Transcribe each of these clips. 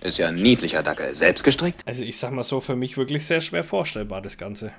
Ist ja ein niedlicher Dackel. Selbst gestrickt? Also ich sag mal so, für mich wirklich sehr schwer vorstellbar, das Ganze.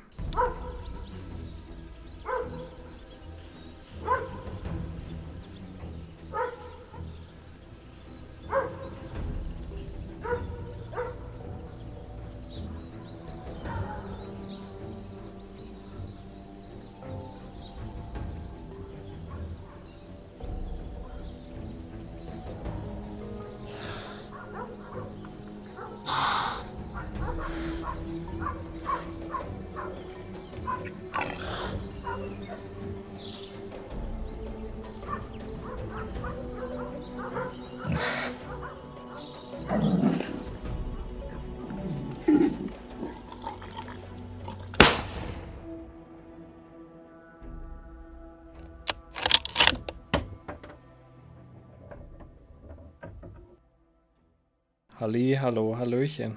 Halli, hallo, hallöchen.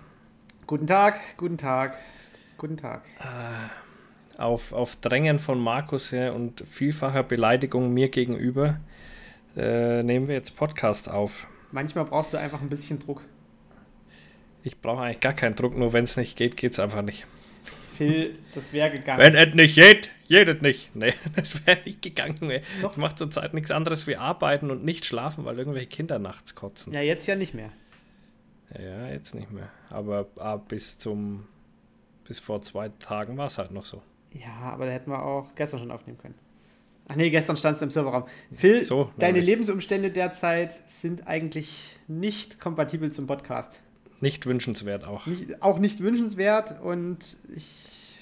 Guten Tag, guten Tag, guten Tag. Auf, auf Drängen von Markus her und vielfacher Beleidigung mir gegenüber äh, nehmen wir jetzt Podcast auf. Manchmal brauchst du einfach ein bisschen Druck. Ich brauche eigentlich gar keinen Druck, nur wenn es nicht geht, geht es einfach nicht. Phil, das wäre gegangen. Wenn es nicht geht, geht es nicht. Nee, das wäre nicht gegangen. Ey. Doch. Ich mache zurzeit nichts anderes wie arbeiten und nicht schlafen, weil irgendwelche Kinder nachts kotzen. Ja, jetzt ja nicht mehr. Ja, jetzt nicht mehr. Aber ah, bis zum bis vor zwei Tagen war es halt noch so. Ja, aber da hätten wir auch gestern schon aufnehmen können. Ach nee, gestern stand es im Serverraum. Phil, So, deine. Lebensumstände derzeit sind eigentlich nicht kompatibel zum Podcast. Nicht wünschenswert auch. Nicht, auch nicht wünschenswert und ich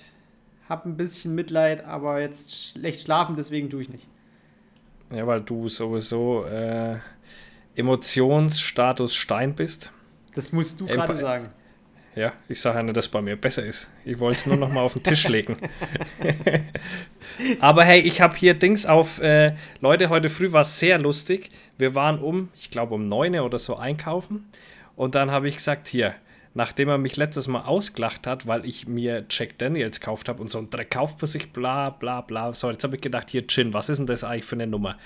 habe ein bisschen Mitleid, aber jetzt schlecht schlafen, deswegen tue ich nicht. Ja, weil du sowieso äh, Emotionsstatus Stein bist. Das musst du gerade sagen. Ja, ich sage ja nicht, dass bei mir besser ist. Ich wollte es nur noch mal auf den Tisch legen. Aber hey, ich habe hier Dings auf. Äh, Leute, heute früh war es sehr lustig. Wir waren um, ich glaube um 9 Uhr oder so einkaufen. Und dann habe ich gesagt, hier, nachdem er mich letztes Mal ausgelacht hat, weil ich mir Jack Daniels gekauft habe und so ein Dreck kauft man sich, bla bla bla. So, jetzt habe ich gedacht, hier, Chin, was ist denn das eigentlich für eine Nummer?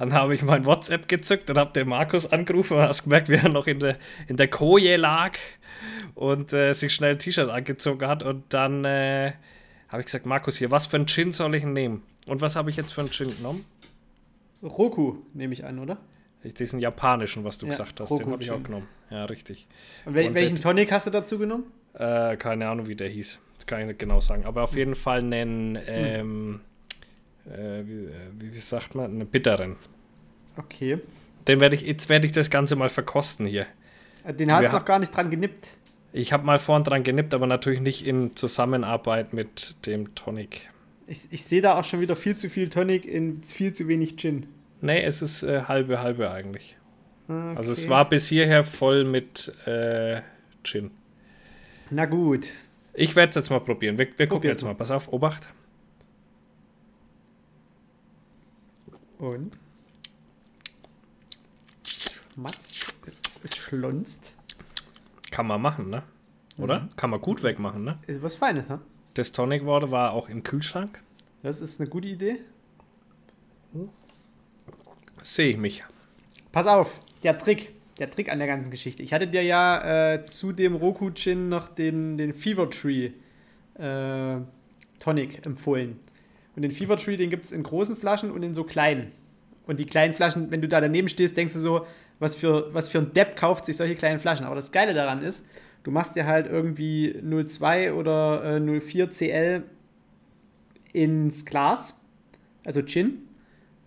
Dann habe ich mein WhatsApp gezückt und habe den Markus angerufen und hast gemerkt, wie er noch in der, in der Koje lag und äh, sich schnell ein T-Shirt angezogen hat. Und dann äh, habe ich gesagt, Markus, hier, was für ein Gin soll ich nehmen? Und was habe ich jetzt für einen Gin genommen? Roku, nehme ich an, oder? Diesen japanischen, was du Ja, gesagt hast, den Roku habe ich auch genommen. Ja, richtig. Und wel Und welchen das- Tonic hast du dazu genommen? Äh, keine Ahnung, wie der hieß. Das kann ich nicht genau sagen. Aber auf jeden Fall einen, ähm, äh, wie, äh, wie, wie sagt man, einen bitteren. Okay. Den werde ich, jetzt werde ich das Ganze mal verkosten hier. Äh, Den hast du noch gar nicht dran genippt. Ich habe mal vorn dran genippt, aber natürlich nicht in Zusammenarbeit mit dem Tonic. Ich, ich sehe da auch schon wieder viel zu viel Tonic in viel zu wenig Gin. Nee, es ist äh, halbe, halbe eigentlich. Okay. Also es war bis hierher voll mit äh, Gin. Na gut. Ich werde es jetzt mal probieren. Wir, wir gucken jetzt mal. Pass auf, Obacht. Und? Schmatz. Es, es schlunzt. Kann man machen, ne? Oder? Kann man gut wegmachen, ne? Ist was Feines, ha? Das Tonic Water war auch im Kühlschrank. Das ist eine gute Idee. Sehe ich mich. Pass auf, der Trick. Der Trick an der ganzen Geschichte. Ich hatte dir ja äh, zu dem Roku Gin noch den, den Fever Tree äh, Tonic empfohlen. Und den Fever Tree, den gibt es in großen Flaschen und in so kleinen. Und die kleinen Flaschen, wenn du da daneben stehst, denkst du so, was für, was für ein Depp kauft sich solche kleinen Flaschen. Aber das Geile daran ist, du machst dir halt irgendwie 02 oder äh, 04 CL ins Glas, also Gin,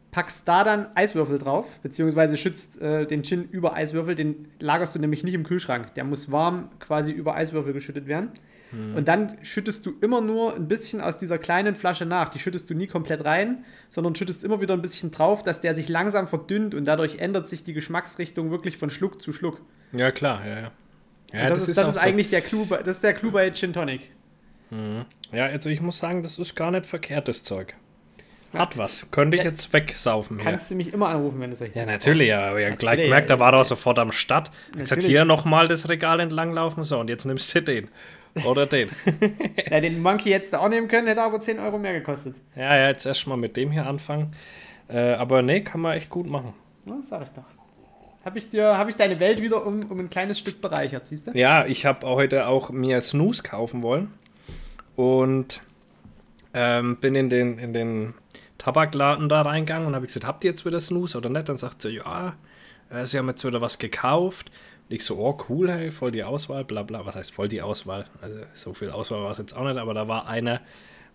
packst da dann Eiswürfel drauf, beziehungsweise schützt äh, den Gin über Eiswürfel, den lagerst du nämlich nicht im Kühlschrank. Der muss warm quasi über Eiswürfel geschüttet werden. Und dann schüttest du immer nur ein bisschen aus dieser kleinen Flasche nach. Die schüttest du nie komplett rein, sondern schüttest immer wieder ein bisschen drauf, dass der sich langsam verdünnt und dadurch ändert sich die Geschmacksrichtung wirklich von Schluck zu Schluck. Ja, klar, ja, ja. Ja, und das, ist, das auch ist so. eigentlich der Clou, bei, das ist der Clou bei Gin Tonic. Ja, also ich muss sagen, das ist gar nicht verkehrtes Zeug. Hat was. Könnte ich jetzt wegsaufen hier. Kannst du mich immer anrufen, wenn du solche Ja, natürlich, ja. aber habe gleich gemerkt, ja. da war er sofort am Start. Gesagt, Natürlich. hier nochmal das Regal entlanglaufen. So, und jetzt nimmst du den. Oder den. Ja, den Monkey jetzt auch nehmen können, hätte aber 10 Euro mehr gekostet. ja, ja, jetzt erstmal mit dem hier anfangen. Äh, aber nee, kann man echt gut machen. Ja, sag ich doch. Habe ich, dir- hab ich deine Welt wieder um, um ein kleines Stück bereichert, siehst du? Ja, ich habe heute auch mir Snooze kaufen wollen und ähm, bin in den, in den Tabakladen da reingegangen und habe gesagt, habt ihr jetzt wieder Snooze oder nicht? Dann sagt sie, ja, äh, sie haben jetzt wieder was gekauft. Ich so, oh cool, hey, voll die Auswahl, bla bla. Was heißt voll die Auswahl? Also so viel Auswahl war es jetzt auch nicht, aber da war einer,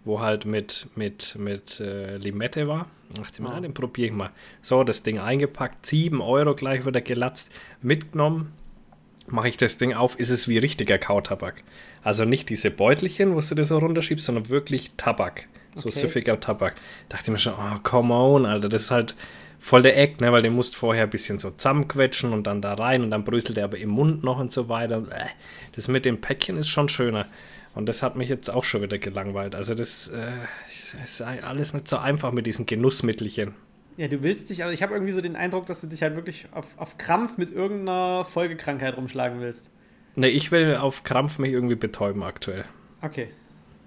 wo halt mit, mit, mit äh, Limette war. Da dachte ich mir, Ah. ah, den probiere ich mal. So, das Ding eingepackt, 7 Euro gleich wieder gelatzt, mitgenommen, mache ich das Ding auf, ist es wie richtiger Kautabak. Also nicht diese Beutelchen, wo du das so runterschiebst, sondern wirklich Tabak. So Okay. süffiger Tabak. Dachte ich mir schon, oh, come on, Alter, das ist halt voll der Eck, ne, weil den musst vorher ein bisschen so zusammenquetschen und dann da rein und dann bröselt der aber im Mund noch und so weiter. Äh, Das mit dem Päckchen ist schon schöner. Und das hat mich jetzt auch schon wieder gelangweilt. Also das äh, ist ist alles nicht so einfach mit diesen Genussmittelchen. Ja, du willst dich, also ich habe irgendwie so den Eindruck, dass du dich halt wirklich auf, auf Krampf mit irgendeiner Folgekrankheit rumschlagen willst. Ne, ich will auf Krampf mich irgendwie betäuben aktuell. Okay,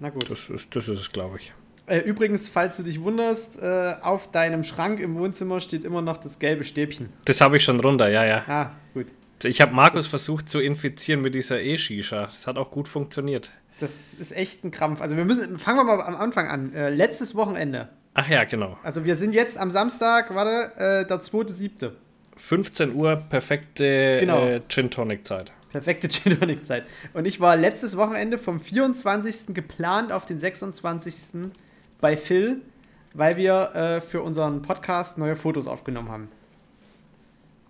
na gut. Das ist, das ist es, glaube ich. Äh, übrigens, falls du dich wunderst, äh, auf deinem Schrank im Wohnzimmer steht immer noch das gelbe Stäbchen. Das habe ich schon runter, ja, ja. Ah, gut. Ich habe Markus versucht zu infizieren mit dieser E-Shisha. Das hat auch gut funktioniert. Das ist echt ein Krampf. Also wir müssen, fangen wir mal am Anfang an. Äh, letztes Wochenende. Ach ja, genau. Also wir sind jetzt am Samstag, warte, äh, der 2.7. 15 Uhr, perfekte Genau. äh, Gin Tonic Zeit. Perfekte Gin Tonic Zeit. Und ich war letztes Wochenende vom 24. geplant auf den 26. bei Phil, weil wir äh, für unseren Podcast neue Fotos aufgenommen haben.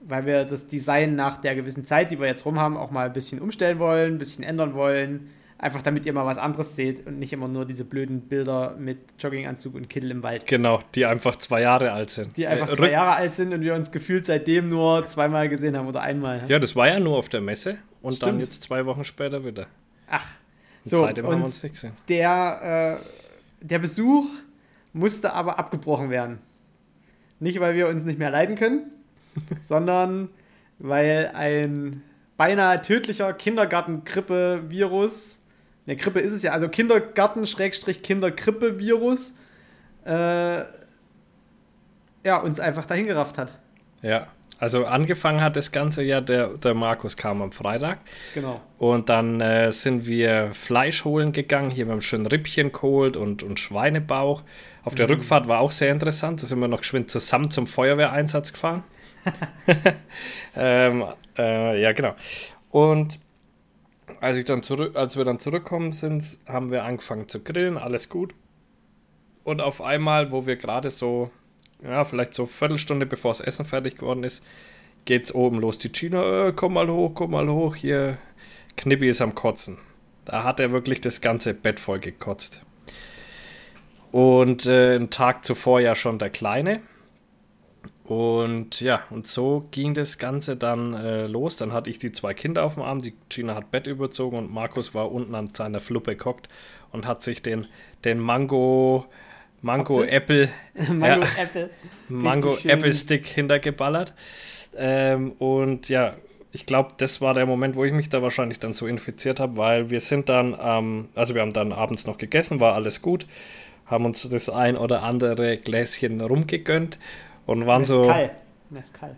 Weil wir das Design nach der gewissen Zeit, die wir jetzt rum haben, auch mal ein bisschen umstellen wollen, ein bisschen ändern wollen. Einfach damit ihr mal was anderes seht und nicht immer nur diese blöden Bilder mit Jogginganzug und Kittel im Wald. Genau, die einfach zwei Jahre alt sind. Die einfach Äh, zwei Jahre alt sind und wir uns gefühlt seitdem nur zweimal gesehen haben oder einmal. Ja, das war ja nur auf der Messe und dann Stimmt. jetzt zwei Wochen später wieder. Ach, so. seitdem haben wir uns nicht gesehen. der, äh, der Besuch musste aber abgebrochen werden. Nicht, weil wir uns nicht mehr leiden können, sondern weil ein beinahe tödlicher Kindergarten-Grippe-Virus, ne, Grippe ist es ja, also Kindergarten-Kinderkrippe-Virus, äh, ja, uns einfach dahin gerafft hat. Ja, also angefangen hat das Ganze ja, der, der Markus kam am Freitag Genau. und dann äh, sind wir Fleisch holen gegangen. Hier wir haben schön Rippchen geholt und, und Schweinebauch. Auf Mhm. der Rückfahrt war auch sehr interessant. Da sind wir noch geschwind zusammen zum Feuerwehreinsatz gefahren. ähm, äh, ja, genau. Und als, ich dann zurück, als wir dann zurückgekommen sind, haben wir angefangen zu grillen, alles gut. Und auf einmal, wo wir gerade so, ja, vielleicht so Viertelstunde bevor das Essen fertig geworden ist, geht's oben los. Die China, äh, komm mal hoch, komm mal hoch, hier, Knippi ist am Kotzen. Da hat er wirklich das ganze Bett voll gekotzt. Und äh, einen Tag zuvor ja schon der Kleine. Und ja, und so ging das Ganze dann äh, los. Dann hatte ich die zwei Kinder auf dem Arm. Die Gina hat Bett überzogen und Markus war unten an seiner Fluppe gehockt und hat sich den, den Mango, Mango Apfel? Apple, Mango Ja. Apple. Mango. Apple Stick hintergeballert. Ähm, und ja, ich glaube, das war der Moment, wo ich mich da wahrscheinlich dann so infiziert habe, weil wir sind dann, ähm, also wir haben dann abends noch gegessen, war alles gut, haben uns das ein oder andere Gläschen rumgegönnt und waren so. Mescal. Mescal.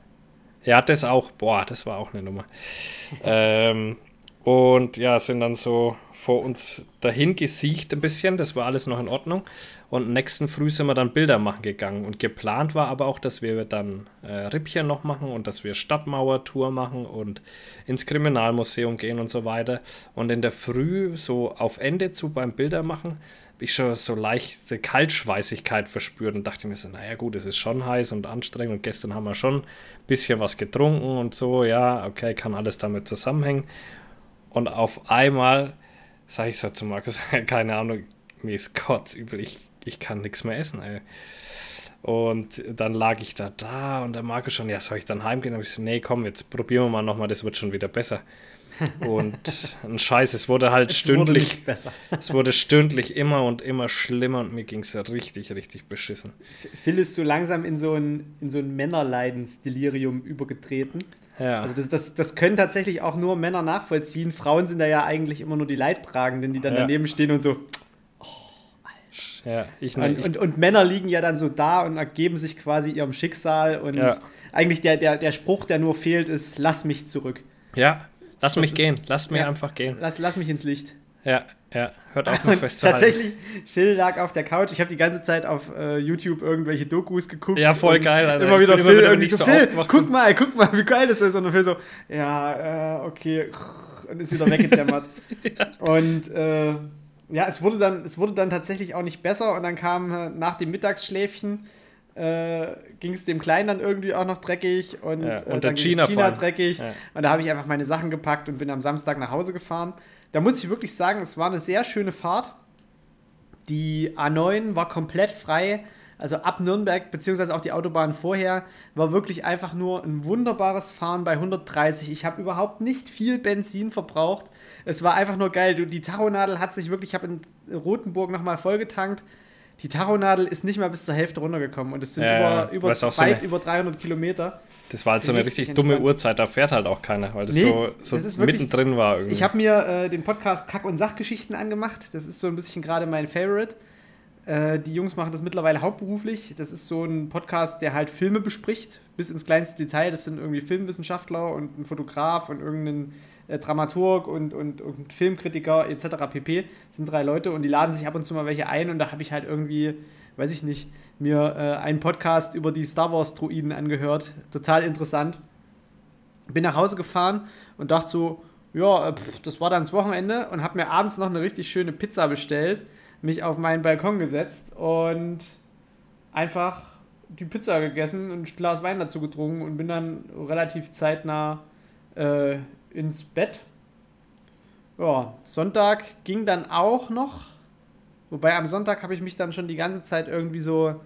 Ja, das auch. Boah, das war auch eine Nummer. ähm, und ja, sind dann so vor uns dahin gesiecht ein bisschen. Das war alles noch in Ordnung. Und nächsten Früh sind wir dann Bilder machen gegangen. Und geplant war aber auch, dass wir dann äh, Rippchen noch machen und dass wir Stadtmauertour machen und ins Kriminalmuseum gehen und so weiter. Und in der Früh, so auf Ende zu beim Bilder machen, habe ich schon so leichte Kaltschweißigkeit verspürt und dachte mir so, naja gut, es ist schon heiß und anstrengend und gestern haben wir schon ein bisschen was getrunken und so, ja, okay, kann alles damit zusammenhängen. Und auf einmal sage ich so zu Markus, keine Ahnung, mir ist kotzübel, ich, ich kann nichts mehr essen, ey. Und dann lag ich da da und der Markus schon, ja, soll ich dann heimgehen? Und ich so, nee, komm, jetzt probieren wir mal nochmal, das wird schon wieder besser. Und ein Scheiß, es wurde halt Es wurde stündlich, nicht besser. es wurde stündlich immer und immer schlimmer und mir ging es richtig, richtig beschissen. Phil ist so langsam in so ein, in so ein Männerleidensdelirium übergetreten. Ja, Also das, das, das können tatsächlich auch nur Männer nachvollziehen. Frauen sind da ja eigentlich immer nur die Leidtragenden, die dann Ja. daneben stehen und so, Ja, ich, und, ich, und, und, Männer liegen ja dann so da und ergeben sich quasi ihrem Schicksal. Und Ja. eigentlich der, der, der Spruch, der nur fehlt, ist: Lass mich zurück. ja, lass mich ist- gehen. Lasst mich einfach gehen. Lass, lass mich ins Licht. Ja, ja. Hört auf, mich festzuhalten. tatsächlich, Phil lag auf der Couch. Ich habe die ganze Zeit auf äh, YouTube irgendwelche Dokus geguckt. Ja, voll geil, Alter. Immer wieder Phil immer wieder irgendwie so, Phil, guck mal, guck mal, wie geil das ist. Und Phil so, ja, äh, okay. Und ist wieder weggedämmert. Und äh, ja, es wurde, dann, es wurde dann tatsächlich auch nicht besser. Und dann kam äh, nach dem Mittagsschläfchen äh, ging es dem Kleinen dann irgendwie auch noch dreckig und, Ja, äh, und der dann China allem. dreckig. Ja. Und da habe ich einfach meine Sachen gepackt und bin am Samstag nach Hause gefahren. Da muss ich wirklich sagen, es war eine sehr schöne Fahrt. Die A9 war komplett frei. Also ab Nürnberg, beziehungsweise auch die Autobahn vorher, war wirklich einfach nur ein wunderbares Fahren bei 130. Ich habe überhaupt nicht viel Benzin verbraucht. Es war einfach nur geil. Die Tachonadel hat sich wirklich, ich habe in Rothenburg nochmal vollgetankt. Die Tachonadel ist nicht mal bis zur Hälfte runtergekommen und es sind Ja, über, über, auch so weit eine- über 300 Kilometer. Das war halt so eine Richtig richtig dumme. Uhrzeit, da fährt halt auch keiner, weil das Nee, so, so das ist wirklich- mittendrin war irgendwie. Ich habe mir äh, den Podcast Kack- und Sachgeschichten angemacht. Das ist so ein bisschen gerade mein Favorite. Äh, die Jungs machen das mittlerweile hauptberuflich. Das ist so ein Podcast, der halt Filme bespricht, bis ins kleinste Detail. Das sind irgendwie Filmwissenschaftler und ein Fotograf und irgendein äh, Dramaturg und, und, und Filmkritiker etc. pp. Sind drei Leute und die laden sich ab und zu mal welche ein und da habe ich halt irgendwie, weiß ich nicht, mir äh, einen Podcast über die Star Wars Druiden angehört. Total interessant. Bin nach Hause gefahren und dachte so, ja, äh, pff, das war dann das Wochenende und habe mir abends noch eine richtig schöne Pizza bestellt, mich auf meinen Balkon gesetzt und einfach die Pizza gegessen und ein Glas Wein dazu getrunken und bin dann relativ zeitnah äh, ins Bett. Ja, Sonntag ging dann auch noch, wobei am Sonntag habe ich mich dann schon die ganze Zeit irgendwie so,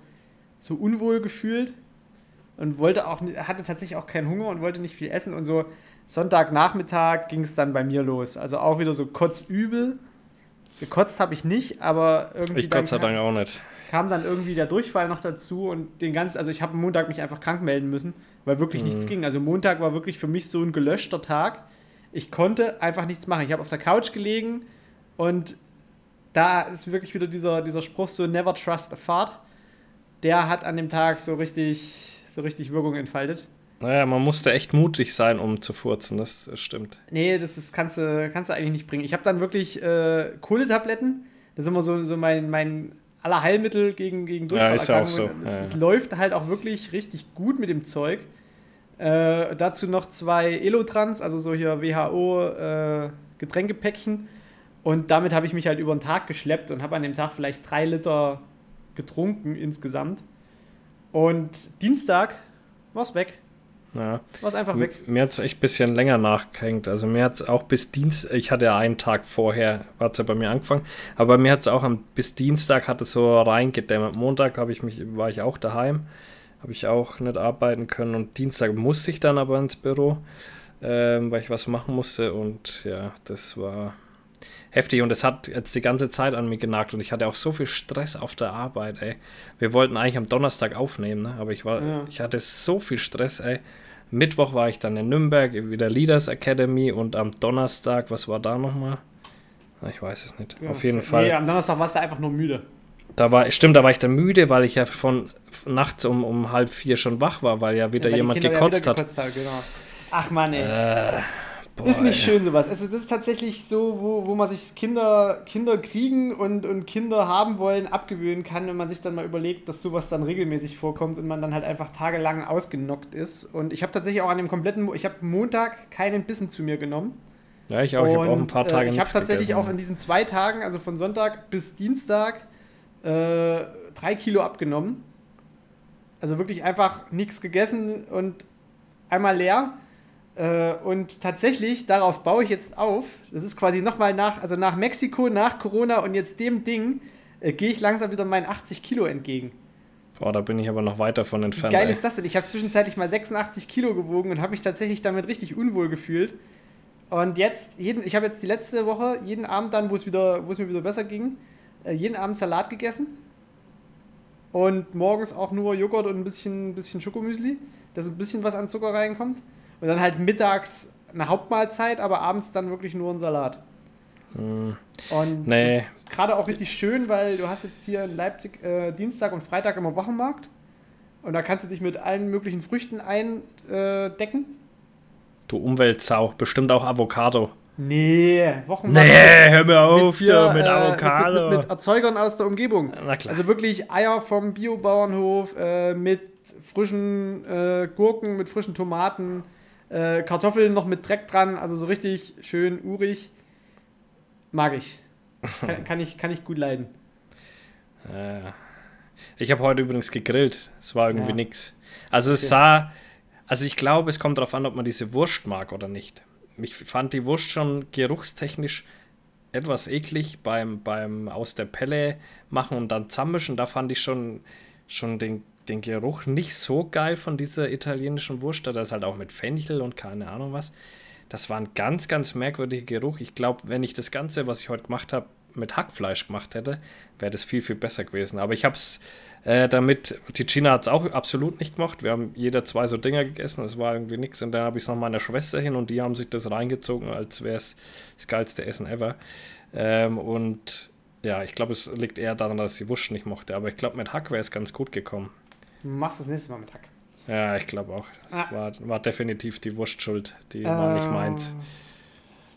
so unwohl gefühlt und wollte auch, hatte tatsächlich auch keinen Hunger und wollte nicht viel essen und so. Sonntagnachmittag ging es dann bei mir los. Also auch wieder so kotzübel. Gekotzt habe ich nicht, aber irgendwie ich Gott sei Dank auch nicht. kam dann irgendwie der Durchfall noch dazu und den ganzen, also ich habe am Montag mich einfach krank melden müssen, weil wirklich nichts ging. Also Montag war wirklich für mich so ein gelöschter Tag. Ich konnte einfach nichts machen. Ich habe auf der Couch gelegen und da ist wirklich wieder dieser, dieser Spruch so never trust a fart. Der hat an dem Tag so richtig, so richtig Wirkung entfaltet. Naja, man musste echt mutig sein, um zu furzen, das stimmt. Nee, das ist, kannst, du, kannst du eigentlich nicht bringen. Ich habe dann wirklich äh, Kohletabletten. Das ist immer so, so mein, mein Allerheilmittel gegen, gegen Ja, ist ja auch so, Es, ja, es läuft halt auch wirklich richtig gut mit dem Zeug. Äh, dazu noch zwei Elotrans, also so hier WHO äh, Getränkepäckchen. Und damit habe ich mich halt über den Tag geschleppt und habe an dem Tag vielleicht drei Liter getrunken insgesamt. Und Dienstag war es weg. Ja. War es einfach weg. Mir hat es echt ein bisschen länger nachgehängt. Also mir hat es auch bis Dienstag, ich hatte ja einen Tag vorher, hat es ja bei mir angefangen, aber mir hat es auch am, bis Dienstag hat es so reingedämmert. Montag ich mich, war ich auch daheim, habe ich auch nicht arbeiten können und Dienstag musste ich dann aber ins Büro, ähm, weil ich was machen musste und ja, das war heftig und es hat jetzt die ganze Zeit an mir genagt und ich hatte auch so viel Stress auf der Arbeit, ey. Wir wollten eigentlich am Donnerstag aufnehmen, ne? aber ich war, Ja. ich hatte so viel Stress, ey. Mittwoch war ich dann in Nürnberg, wieder Leaders Academy und am Donnerstag, was war da nochmal? Ich weiß es nicht. Ja. Auf jeden Fall. Nee, am Donnerstag warst du einfach nur müde. Da war, stimmt, da war ich dann müde, weil ich ja von nachts um, um halb vier schon wach war, weil ja wieder Weil die jemand Kinder ja gekotzt wieder hat. gekotzt haben, genau. Ach Mann, ey. Äh, boah, ist nicht schön sowas. Also das ist tatsächlich so, wo, wo man sich Kinder, Kinder kriegen und, und Kinder haben wollen abgewöhnen kann, wenn man sich dann mal überlegt, dass sowas dann regelmäßig vorkommt und man dann halt einfach tagelang ausgenockt ist. Und ich habe tatsächlich auch an dem kompletten, ich habe Montag keinen Bissen zu mir genommen. Ja, ich auch. Ich habe auch ein Und, paar Tage äh, Ich habe tatsächlich gegessen. auch in diesen zwei Tagen, also von Sonntag bis Dienstag, äh, drei Kilo abgenommen. Also wirklich einfach nichts gegessen und einmal leer. Äh, und tatsächlich, darauf baue ich jetzt auf. Das ist quasi nochmal nach, also nach Mexiko, nach Corona und jetzt dem Ding, äh, gehe ich langsam wieder meinen 80 Kilo entgegen. Boah, da bin ich aber noch weiter von Wie entfernt. geil ey. ist das denn? Ich habe zwischenzeitlich mal 86 Kilo gewogen und habe mich tatsächlich damit richtig unwohl gefühlt. Und jetzt, jeden, ich habe jetzt die letzte Woche jeden Abend dann, wo es mir wieder besser ging, jeden Abend Salat gegessen. Und morgens auch nur Joghurt und ein bisschen, bisschen Schokomüsli, dass ein bisschen was an Zucker reinkommt. Und dann halt mittags eine Hauptmahlzeit, aber abends dann wirklich nur ein Salat. Mm. Und nee. gerade auch richtig schön, weil du hast jetzt hier in Leipzig äh, Dienstag und Freitag immer Wochenmarkt. Und da kannst du dich mit allen möglichen Früchten eindecken. Du Umweltsau, bestimmt auch Avocado. Nee, Wochenmarkt. Nee, hör mir auf mit, hier mit äh, Avocado. Mit, mit, Erzeugern aus der Umgebung. Na klar. Also wirklich Eier vom Biobauernhof äh, mit frischen äh, Gurken, mit frischen Tomaten, äh, Kartoffeln noch mit Dreck dran, also so richtig schön urig. Mag ich. Kann, kann ich, kann ich gut leiden. Äh, ich habe heute übrigens gegrillt. Es war irgendwie ja. nix. Also es okay. sah, also ich glaube, es kommt darauf an, ob man diese Wurst mag oder nicht. Ich fand die Wurst schon geruchstechnisch etwas eklig beim, beim aus der Pelle machen und dann zusammenmischen. Da fand ich schon, schon den, den Geruch nicht so geil von dieser italienischen Wurst. Da ist halt auch mit Fenchel und keine Ahnung was. Das war ein ganz, ganz merkwürdiger Geruch. Ich glaube, wenn ich das Ganze, was ich heute gemacht habe, mit Hackfleisch gemacht hätte, wäre das viel, viel besser gewesen. Aber ich habe es äh, damit, Ticina hat es auch absolut nicht gemacht. Wir haben jeder zwei so Dinger gegessen, es war irgendwie nichts. Und dann habe ich es noch meiner Schwester hin und die haben sich das reingezogen, als wäre es das geilste Essen ever. Ähm, und ja, ich glaube, es liegt eher daran, dass die Wurst nicht mochte. Aber ich glaube, mit Hack wäre es ganz gut gekommen. Du machst das nächste Mal mit Hack. Ja, ich glaube auch. Das ah. war, war definitiv die Wurst schuld. Die äh, war nicht meins.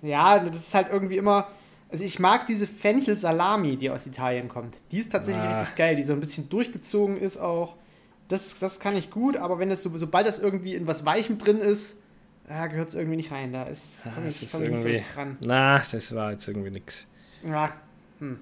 Ja, das ist halt irgendwie immer also ich mag diese Fenchel-Salami, die aus Italien kommt. Die ist tatsächlich ah. richtig geil, die so ein bisschen durchgezogen ist auch. Das, das kann ich gut, aber wenn das so, sobald das irgendwie in was Weichem drin ist, ja, gehört es irgendwie nicht rein. Da ist, ah, ich, ist irgendwie, nicht so ran. Na, das war jetzt irgendwie nix. Ja, hm.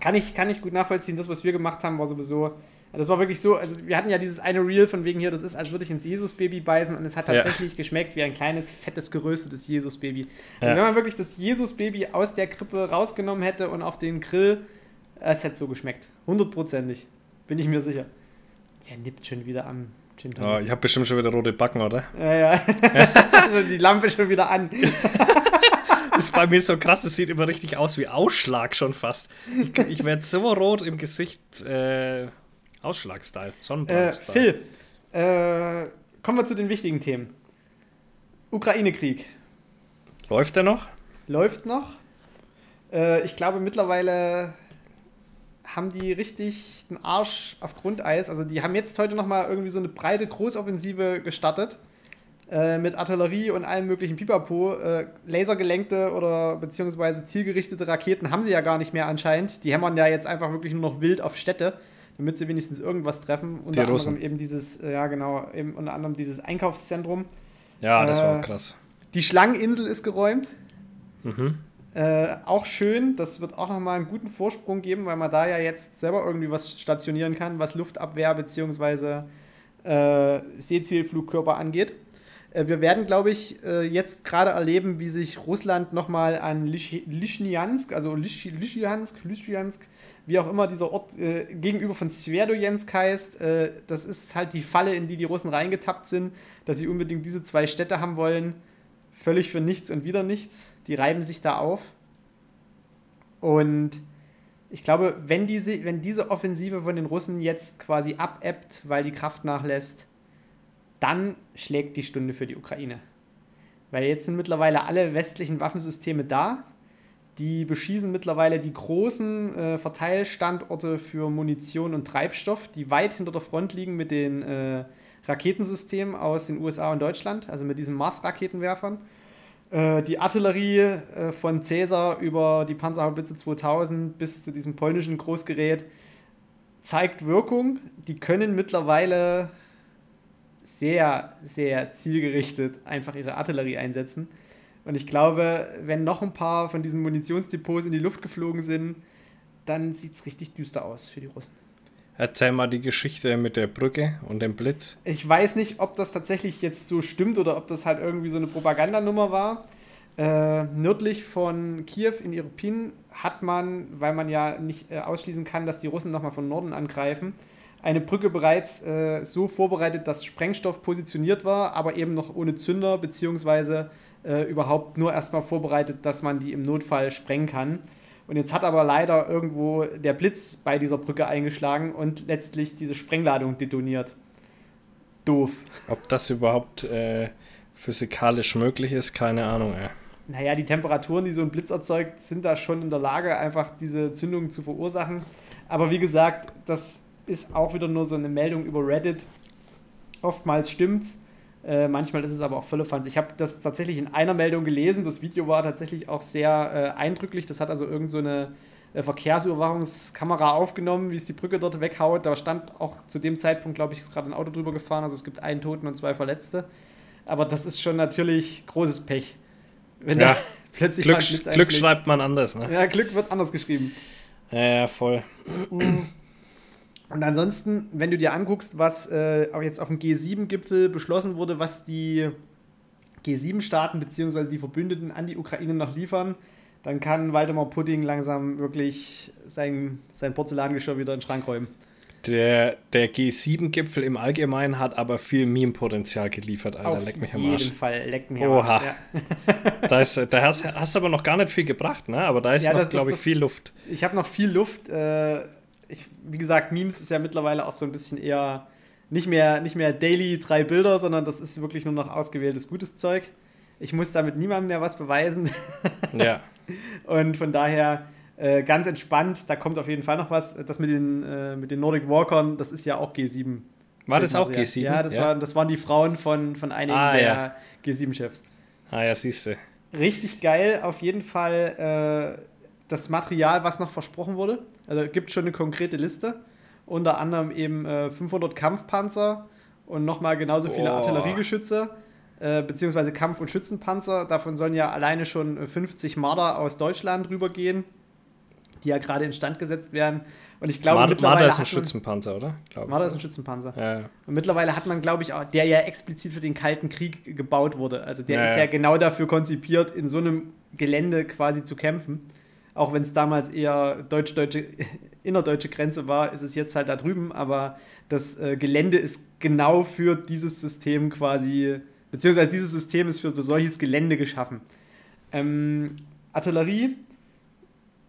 kann, ich, kann ich gut nachvollziehen. Das, was wir gemacht haben, war sowieso das war wirklich so, also wir hatten ja dieses eine Reel von wegen hier, das ist, als würde ich ins Jesus-Baby beißen und es hat tatsächlich ja. geschmeckt wie ein kleines, fettes, geröstetes Jesus-Baby. Ja. Und wenn man wirklich das Jesus-Baby aus der Krippe rausgenommen hätte und auf den Grill, es hätte so geschmeckt. Hundertprozentig. Bin ich mir sicher. Der nippt schon wieder am Gin Oh, ich habe bestimmt schon wieder rote Backen, oder? Ja, ja. die Lampe schon wieder an. Das ist bei mir so krass, das sieht immer richtig aus wie Ausschlag schon fast. Ich, ich werde so rot im Gesicht. Äh, Ausschlagstyle, Sonnenbrand. Äh, Phil, äh, kommen wir zu den wichtigen Themen. Ukraine-Krieg. Läuft der noch? Läuft noch. Äh, ich glaube, mittlerweile haben die richtig den Arsch auf Grundeis. Also die haben jetzt heute nochmal irgendwie so eine breite Großoffensive gestartet. Äh, mit Artillerie und allem möglichen Pipapo. Äh, lasergelenkte oder beziehungsweise zielgerichtete Raketen haben sie ja gar nicht mehr anscheinend. Die hämmern ja jetzt einfach wirklich nur noch wild auf Städte damit sie wenigstens irgendwas treffen. Unter die anderem eben dieses, äh, ja genau, eben unter anderem dieses Einkaufszentrum. Ja, das äh, war krass. Die Schlangeninsel ist geräumt. Mhm. Äh, auch schön, das wird auch nochmal einen guten Vorsprung geben, weil man da ja jetzt selber irgendwie was stationieren kann, was Luftabwehr bzw. Äh, Seezielflugkörper angeht. Äh, wir werden, glaube ich, äh, jetzt gerade erleben, wie sich Russland nochmal an Lischniansk, also Lischniansk, Lischniansk, wie auch immer dieser Ort äh, gegenüber von Sverdlovsk heißt. Äh, das ist halt die Falle, in die die Russen reingetappt sind, dass sie unbedingt diese zwei Städte haben wollen. Völlig für nichts und wieder nichts. Die reiben sich da auf. Und ich glaube, wenn diese, wenn diese Offensive von den Russen jetzt quasi abebbt, weil die Kraft nachlässt, dann schlägt die Stunde für die Ukraine. Weil jetzt sind mittlerweile alle westlichen Waffensysteme da. Die beschießen mittlerweile die großen äh, Verteilstandorte für Munition und Treibstoff, die weit hinter der Front liegen mit den äh, Raketensystemen aus den USA und Deutschland, also mit diesen Mars-Raketenwerfern. Äh, die Artillerie äh, von Caesar über die Panzerhaubitze 2000 bis zu diesem polnischen Großgerät zeigt Wirkung. Die können mittlerweile sehr, sehr zielgerichtet einfach ihre Artillerie einsetzen. Und ich glaube, wenn noch ein paar von diesen Munitionsdepots in die Luft geflogen sind, dann sieht es richtig düster aus für die Russen. Erzähl mal die Geschichte mit der Brücke und dem Blitz. Ich weiß nicht, ob das tatsächlich jetzt so stimmt oder ob das halt irgendwie so eine Propagandanummer war. Äh, nördlich von Kiew in Irpin hat man, weil man ja nicht äh, ausschließen kann, dass die Russen nochmal von Norden angreifen, eine Brücke bereits äh, so vorbereitet, dass Sprengstoff positioniert war, aber eben noch ohne Zünder, beziehungsweise äh, überhaupt nur erstmal vorbereitet, dass man die im Notfall sprengen kann. Und jetzt hat aber leider irgendwo der Blitz bei dieser Brücke eingeschlagen und letztlich diese Sprengladung detoniert. Doof. Ob das überhaupt äh, physikalisch möglich ist, keine Ahnung, ey. naja, die Temperaturen, die so ein Blitz erzeugt, sind da schon in der Lage, einfach diese Zündungen zu verursachen. Aber wie gesagt, das ist auch wieder nur so eine Meldung über Reddit. Oftmals stimmt's. Äh, manchmal ist es aber auch Fans. Ich habe das tatsächlich in einer Meldung gelesen. Das Video war tatsächlich auch sehr äh, eindrücklich. Das hat also irgend so eine äh, Verkehrsüberwachungskamera aufgenommen, wie es die Brücke dort weghaut. Da stand auch zu dem Zeitpunkt, glaube ich, ist gerade ein Auto drüber gefahren. Also es gibt einen Toten und zwei Verletzte. Aber das ist schon natürlich großes Pech. Wenn ja. da plötzlich Glück, Glück schreibt man anders, ne? Ja, Glück wird anders geschrieben. Ja, ja voll. Und ansonsten, wenn du dir anguckst, was äh, auch jetzt auf dem G7-Gipfel beschlossen wurde, was die G7-Staaten bzw. die Verbündeten an die Ukraine noch liefern, dann kann Waldemar Pudding langsam wirklich sein, sein Porzellangeschirr wieder in den Schrank räumen. Der, der G7-Gipfel im Allgemeinen hat aber viel Meme-Potenzial geliefert, Alter. Auf leck mich am Arsch. Auf jeden Fall, leck mich am Arsch. Ja. da ist, da hast, hast aber noch gar nicht viel gebracht, ne? Aber da ist ja, noch, glaube ich, viel Luft. Ich habe noch viel Luft. Äh, ich, wie gesagt, Memes ist ja mittlerweile auch so ein bisschen eher nicht mehr, nicht mehr daily drei Bilder, sondern das ist wirklich nur noch ausgewähltes gutes Zeug. Ich muss damit niemandem mehr was beweisen. Ja. Und von daher äh, ganz entspannt, da kommt auf jeden Fall noch was. Das mit den, äh, mit den Nordic Walkern, das ist ja auch G7. War das auch G7? Ja, das, ja. Waren, das waren die Frauen von, von einigen ah, der ja. G7-Chefs. Ah ja, siehst du. Richtig geil, auf jeden Fall äh, das Material, was noch versprochen wurde. Also es gibt schon eine konkrete Liste. Unter anderem eben 500 äh, Kampfpanzer und nochmal genauso viele oh. Artilleriegeschütze äh, beziehungsweise Kampf- und Schützenpanzer. Davon sollen ja alleine schon 50 Marder aus Deutschland rübergehen die ja gerade instand gesetzt werden. Und ich glaube, Marder, mittlerweile. Marder ist ein Schützenpanzer, oder? Glaube Marder ist ein Schützenpanzer. Ja, Und mittlerweile hat man, glaube ich, auch, der ja explizit für den Kalten Krieg gebaut wurde. Also der ja, ist ja, genau dafür konzipiert, in so einem Gelände quasi zu kämpfen. Auch wenn es damals eher deutsch-deutsche, innerdeutsche Grenze war, ist es jetzt halt da drüben. Aber das äh, Gelände ist genau für dieses System quasi, beziehungsweise dieses System ist für solches Gelände geschaffen. Ähm, Artillerie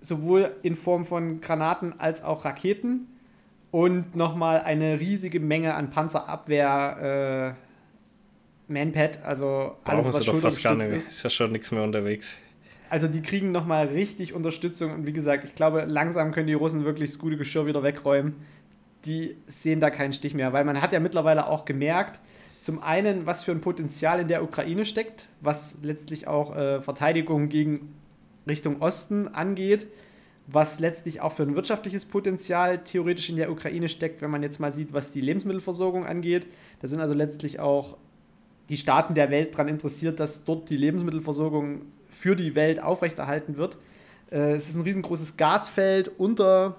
sowohl in Form von Granaten als auch Raketen und nochmal eine riesige Menge an Panzerabwehr äh, Manpad, also alles, Brauchen was schon fast gar nicht. Ist. ist ja schon nichts mehr unterwegs. Also die kriegen nochmal richtig Unterstützung und wie gesagt, ich glaube, langsam können die Russen wirklich das gute Geschirr wieder wegräumen. Die sehen da keinen Stich mehr, weil man hat ja mittlerweile auch gemerkt, zum einen, was für ein Potenzial in der Ukraine steckt, was letztlich auch äh, Verteidigung gegen Richtung Osten angeht, was letztlich auch für ein wirtschaftliches Potenzial theoretisch in der Ukraine steckt, wenn man jetzt mal sieht, was die Lebensmittelversorgung angeht. Da sind also letztlich auch die Staaten der Welt daran interessiert, dass dort die Lebensmittelversorgung für die Welt aufrechterhalten wird. Äh, es ist ein riesengroßes Gasfeld unter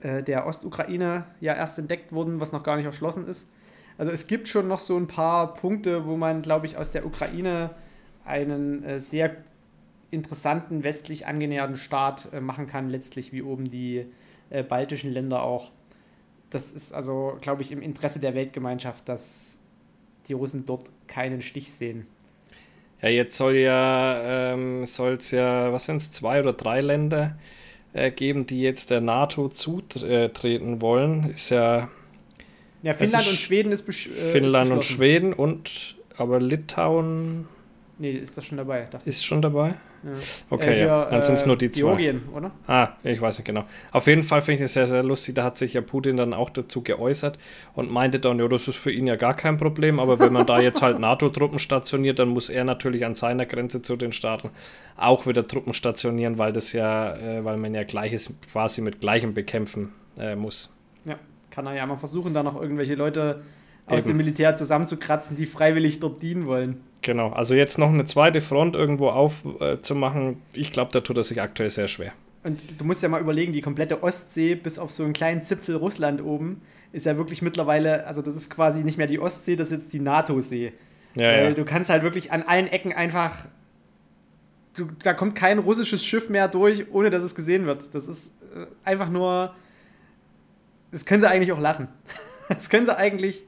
äh, der Ostukraine ja erst entdeckt worden, was noch gar nicht erschlossen ist. Also es gibt schon noch so ein paar Punkte, wo man, glaube ich, aus der Ukraine einen äh, sehr interessanten westlich angenäherten Staat machen kann, letztlich wie oben die baltischen Länder auch. Das ist also, glaube ich, im Interesse der Weltgemeinschaft, dass die Russen dort keinen Stich sehen. Ja, jetzt soll ja, ähm, soll es ja, was sind es, zwei oder drei Länder äh, geben, die jetzt der NATO zutreten wollen. Ist ja. Ja, Finnland und Schweden ist, äh, Finnland und Schweden und aber Litauen. Nee, ist das schon dabei? Ist schon dabei? Ja. Okay, äh, hier, ja. dann sind es nur die zwei. Georgien, oder? Ah, ich weiß nicht genau. Auf jeden Fall finde ich es sehr, sehr lustig. Da hat sich ja Putin dann auch dazu geäußert und meinte dann, ja, das ist für ihn ja gar kein Problem, aber wenn man da jetzt halt NATO-Truppen stationiert, dann muss er natürlich an seiner Grenze zu den Staaten auch wieder Truppen stationieren, weil das ja, äh, weil man ja Gleiches quasi mit Gleichem bekämpfen äh, muss. Ja, kann er ja mal versuchen, da noch irgendwelche Leute aus Eben. dem Militär zusammenzukratzen, die freiwillig dort dienen wollen. Genau, also jetzt noch eine zweite Front irgendwo aufzumachen, äh, ich glaube, da tut er sich aktuell sehr schwer. Und du musst ja mal überlegen, die komplette Ostsee bis auf so einen kleinen Zipfel Russland oben ist ja wirklich mittlerweile, also das ist quasi nicht mehr die Ostsee, das ist jetzt die NATO-See. Ja, Weil ja. du kannst halt wirklich an allen Ecken einfach, du, da kommt kein russisches Schiff mehr durch, ohne dass es gesehen wird. Das ist äh, einfach nur, das können sie eigentlich auch lassen. Das können sie eigentlich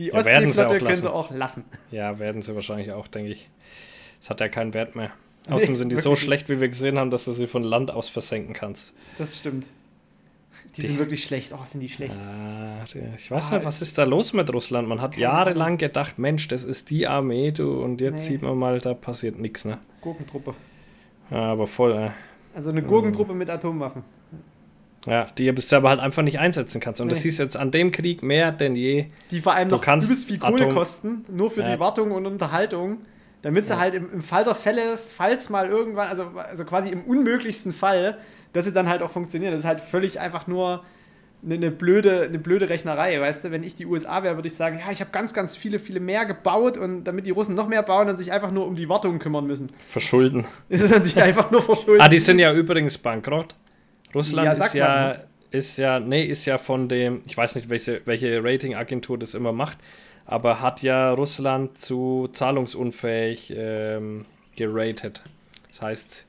die ja, Ostseeflotte können sie auch lassen. Ja, werden sie wahrscheinlich auch, denke ich. Es hat ja keinen Wert mehr. Außerdem sind die so schlecht, wie wir gesehen haben, dass du sie von Land aus versenken kannst. Das stimmt. Die, sind wirklich schlecht. Oh, sind die schlecht. Ah, ich weiß Ah, nicht, was ist da los mit Russland? Man hat jahrelang gedacht, Mensch, das ist die Armee, du, und jetzt Nee. sieht man mal, da passiert nichts, ne? Gurkentruppe. Ja, aber voll, äh. Also eine Gurkentruppe mit Atomwaffen. Ja, die ihr bisher aber halt einfach nicht einsetzen kannst. Und das Nee. siehst du jetzt an dem Krieg mehr denn je. Die vor allem Du noch kannst übelst viel Kohle Atom- kosten, nur für Ja. die Wartung und Unterhaltung, damit sie halt im, im Fall der Fälle, falls mal irgendwann, also, also quasi im unmöglichsten Fall, dass sie dann halt auch funktionieren. Das ist halt völlig einfach nur eine, eine, blöde, eine blöde Rechnerei, weißt du? Wenn ich die USA wäre, würde ich sagen, ja, ich habe ganz, ganz viele, viele mehr gebaut und damit die Russen noch mehr bauen und sich einfach nur um die Wartung kümmern müssen. Verschulden. Das ist dann sich einfach nur verschuldet. Ah, die sind ja übrigens bankrott. Russland Ja, ist ja, man, ne? ist ja, nee, ist ja von dem, ich weiß nicht, welche, welche Ratingagentur das immer macht, aber hat ja Russland zu zahlungsunfähig ähm, geratet. Das heißt,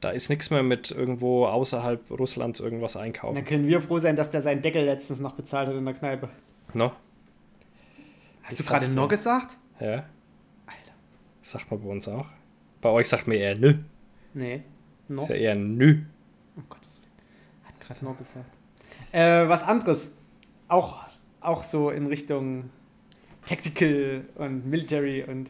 da ist nichts mehr mit irgendwo außerhalb Russlands irgendwas einkaufen. Dann können wir froh sein, dass der seinen Deckel letztens noch bezahlt hat in der Kneipe. No? Hast Ich du gerade dir. gesagt? Ja, Alter. sagt man bei uns auch. Bei euch sagt man eher nö. Nee. Noch? Ist ja eher nö. Gesagt. Äh, was anderes. Auch, auch so in Richtung Tactical und Military und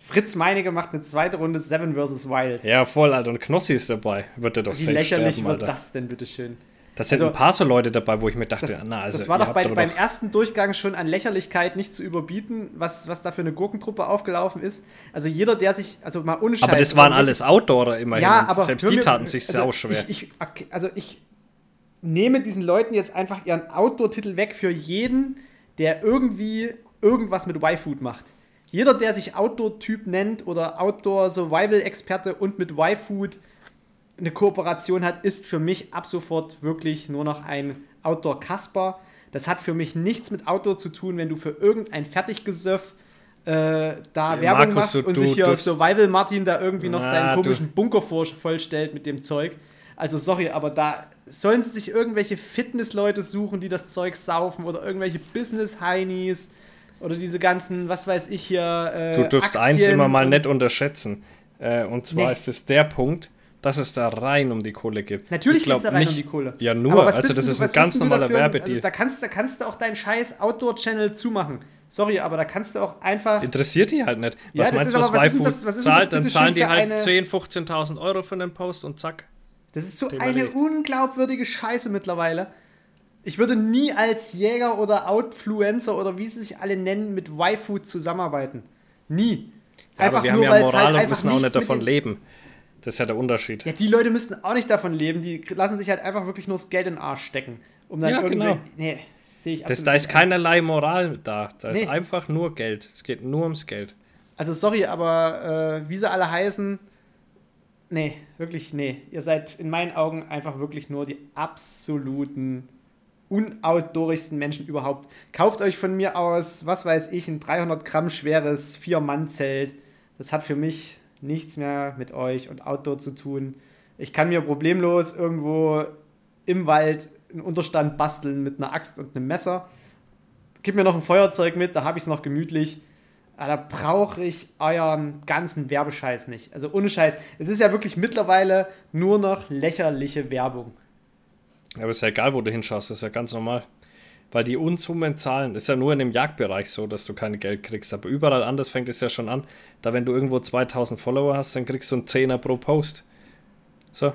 Fritz Meinecke macht eine zweite Runde Seven vs. Wild. Ja, voll, Alter. Und Knossi ist dabei. Wird er doch Wie lächerlich sterben, wird das denn, bitteschön? Da sind Also- ein paar so Leute dabei, wo ich mir dachte, Das, na, also das war doch, bei, beim ersten Durchgang schon an Lächerlichkeit nicht zu überbieten, was, was da für eine Gurkentruppe aufgelaufen ist. Also jeder, der sich, also mal ohne Scheiß, Aber das waren alles Outdoorer immerhin. Ja, aber selbst die mir- taten sich also sau schwer. Ich, ich, also ich nehme diesen Leuten jetzt einfach ihren Outdoor-Titel weg für jeden, der irgendwie irgendwas mit Y-Food macht. Jeder, der sich Outdoor-Typ nennt oder Outdoor-Survival-Experte und mit Y-Food eine Kooperation hat, ist für mich ab sofort wirklich nur noch ein Outdoor-Kasper. Das hat für mich nichts mit Outdoor zu tun, wenn du für irgendein Fertiggesöff äh, da Ja, Werbung Markus, machst du- und du sich hier Survival Martin da irgendwie noch Na, seinen du- komischen Bunker vor, vollstellt mit dem Zeug. Also sorry, aber da sollen sie sich irgendwelche Fitnessleute suchen, die das Zeug saufen oder irgendwelche Business-Heinis oder diese ganzen, was weiß ich hier. Äh, du dürfst eins Aktien immer mal nicht unterschätzen. Äh, und zwar Nee. ist es der Punkt, dass es da rein um die Kohle geht. Natürlich Ich geht es da rein um nicht- die Kohle. Ja, nur. Also, das denn ist du- ein ganz du normaler dafür- Werbedeal. Also, da, kannst, da kannst du auch deinen scheiß Outdoor-Channel zumachen. Sorry, aber da kannst du auch einfach. Interessiert die halt nicht. Ja, Was das meinst du, was was ist das- was ist zahlt? Dann zahlen die halt eine- 10.000, 15.000 Euro für einen Post und zack. Das ist so Thema eine erledigt. unglaubwürdige Scheiße mittlerweile. Ich würde nie als Jäger oder Outfluencer oder wie sie sich alle nennen mit Y-Food zusammenarbeiten. Nie. Ja, aber wir haben ja halt Moral und einfach müssen auch nicht davon leben. Das ist ja der Unterschied. Ja, die Leute müssten auch nicht davon leben. Die lassen sich halt einfach wirklich nur das Geld in den Arsch stecken. Um dann Ja, genau. Nee, sehe ich Das, da ist keinerlei Moral da. Da ist Nee. einfach nur Geld. Es geht nur ums Geld. Also sorry, aber äh, wie sie alle heißen, nee, wirklich nee. Ihr seid in meinen Augen einfach wirklich nur die absoluten unoutdoorigsten Menschen überhaupt. Kauft euch von mir aus, was weiß ich, ein 300 Gramm schweres Vier-Mann-Zelt. Das hat für mich nichts mehr mit euch und Outdoor zu tun. Ich kann mir problemlos irgendwo im Wald einen Unterstand basteln mit einer Axt und einem Messer. Gib mir noch ein Feuerzeug mit, da habe ich es noch gemütlich. Aber da brauche ich euren ganzen Werbescheiß nicht. Also ohne Scheiß. Es ist ja wirklich mittlerweile nur noch lächerliche Werbung. Aber ist ja egal, wo du hinschaust, das ist ja ganz normal. Weil die Unsummen zahlen, ist ja nur in dem Jagdbereich so, dass du kein Geld kriegst. Aber überall anders fängt es ja schon an. Da, wenn du irgendwo 2000 Follower hast, dann kriegst du einen Zehner pro Post. So,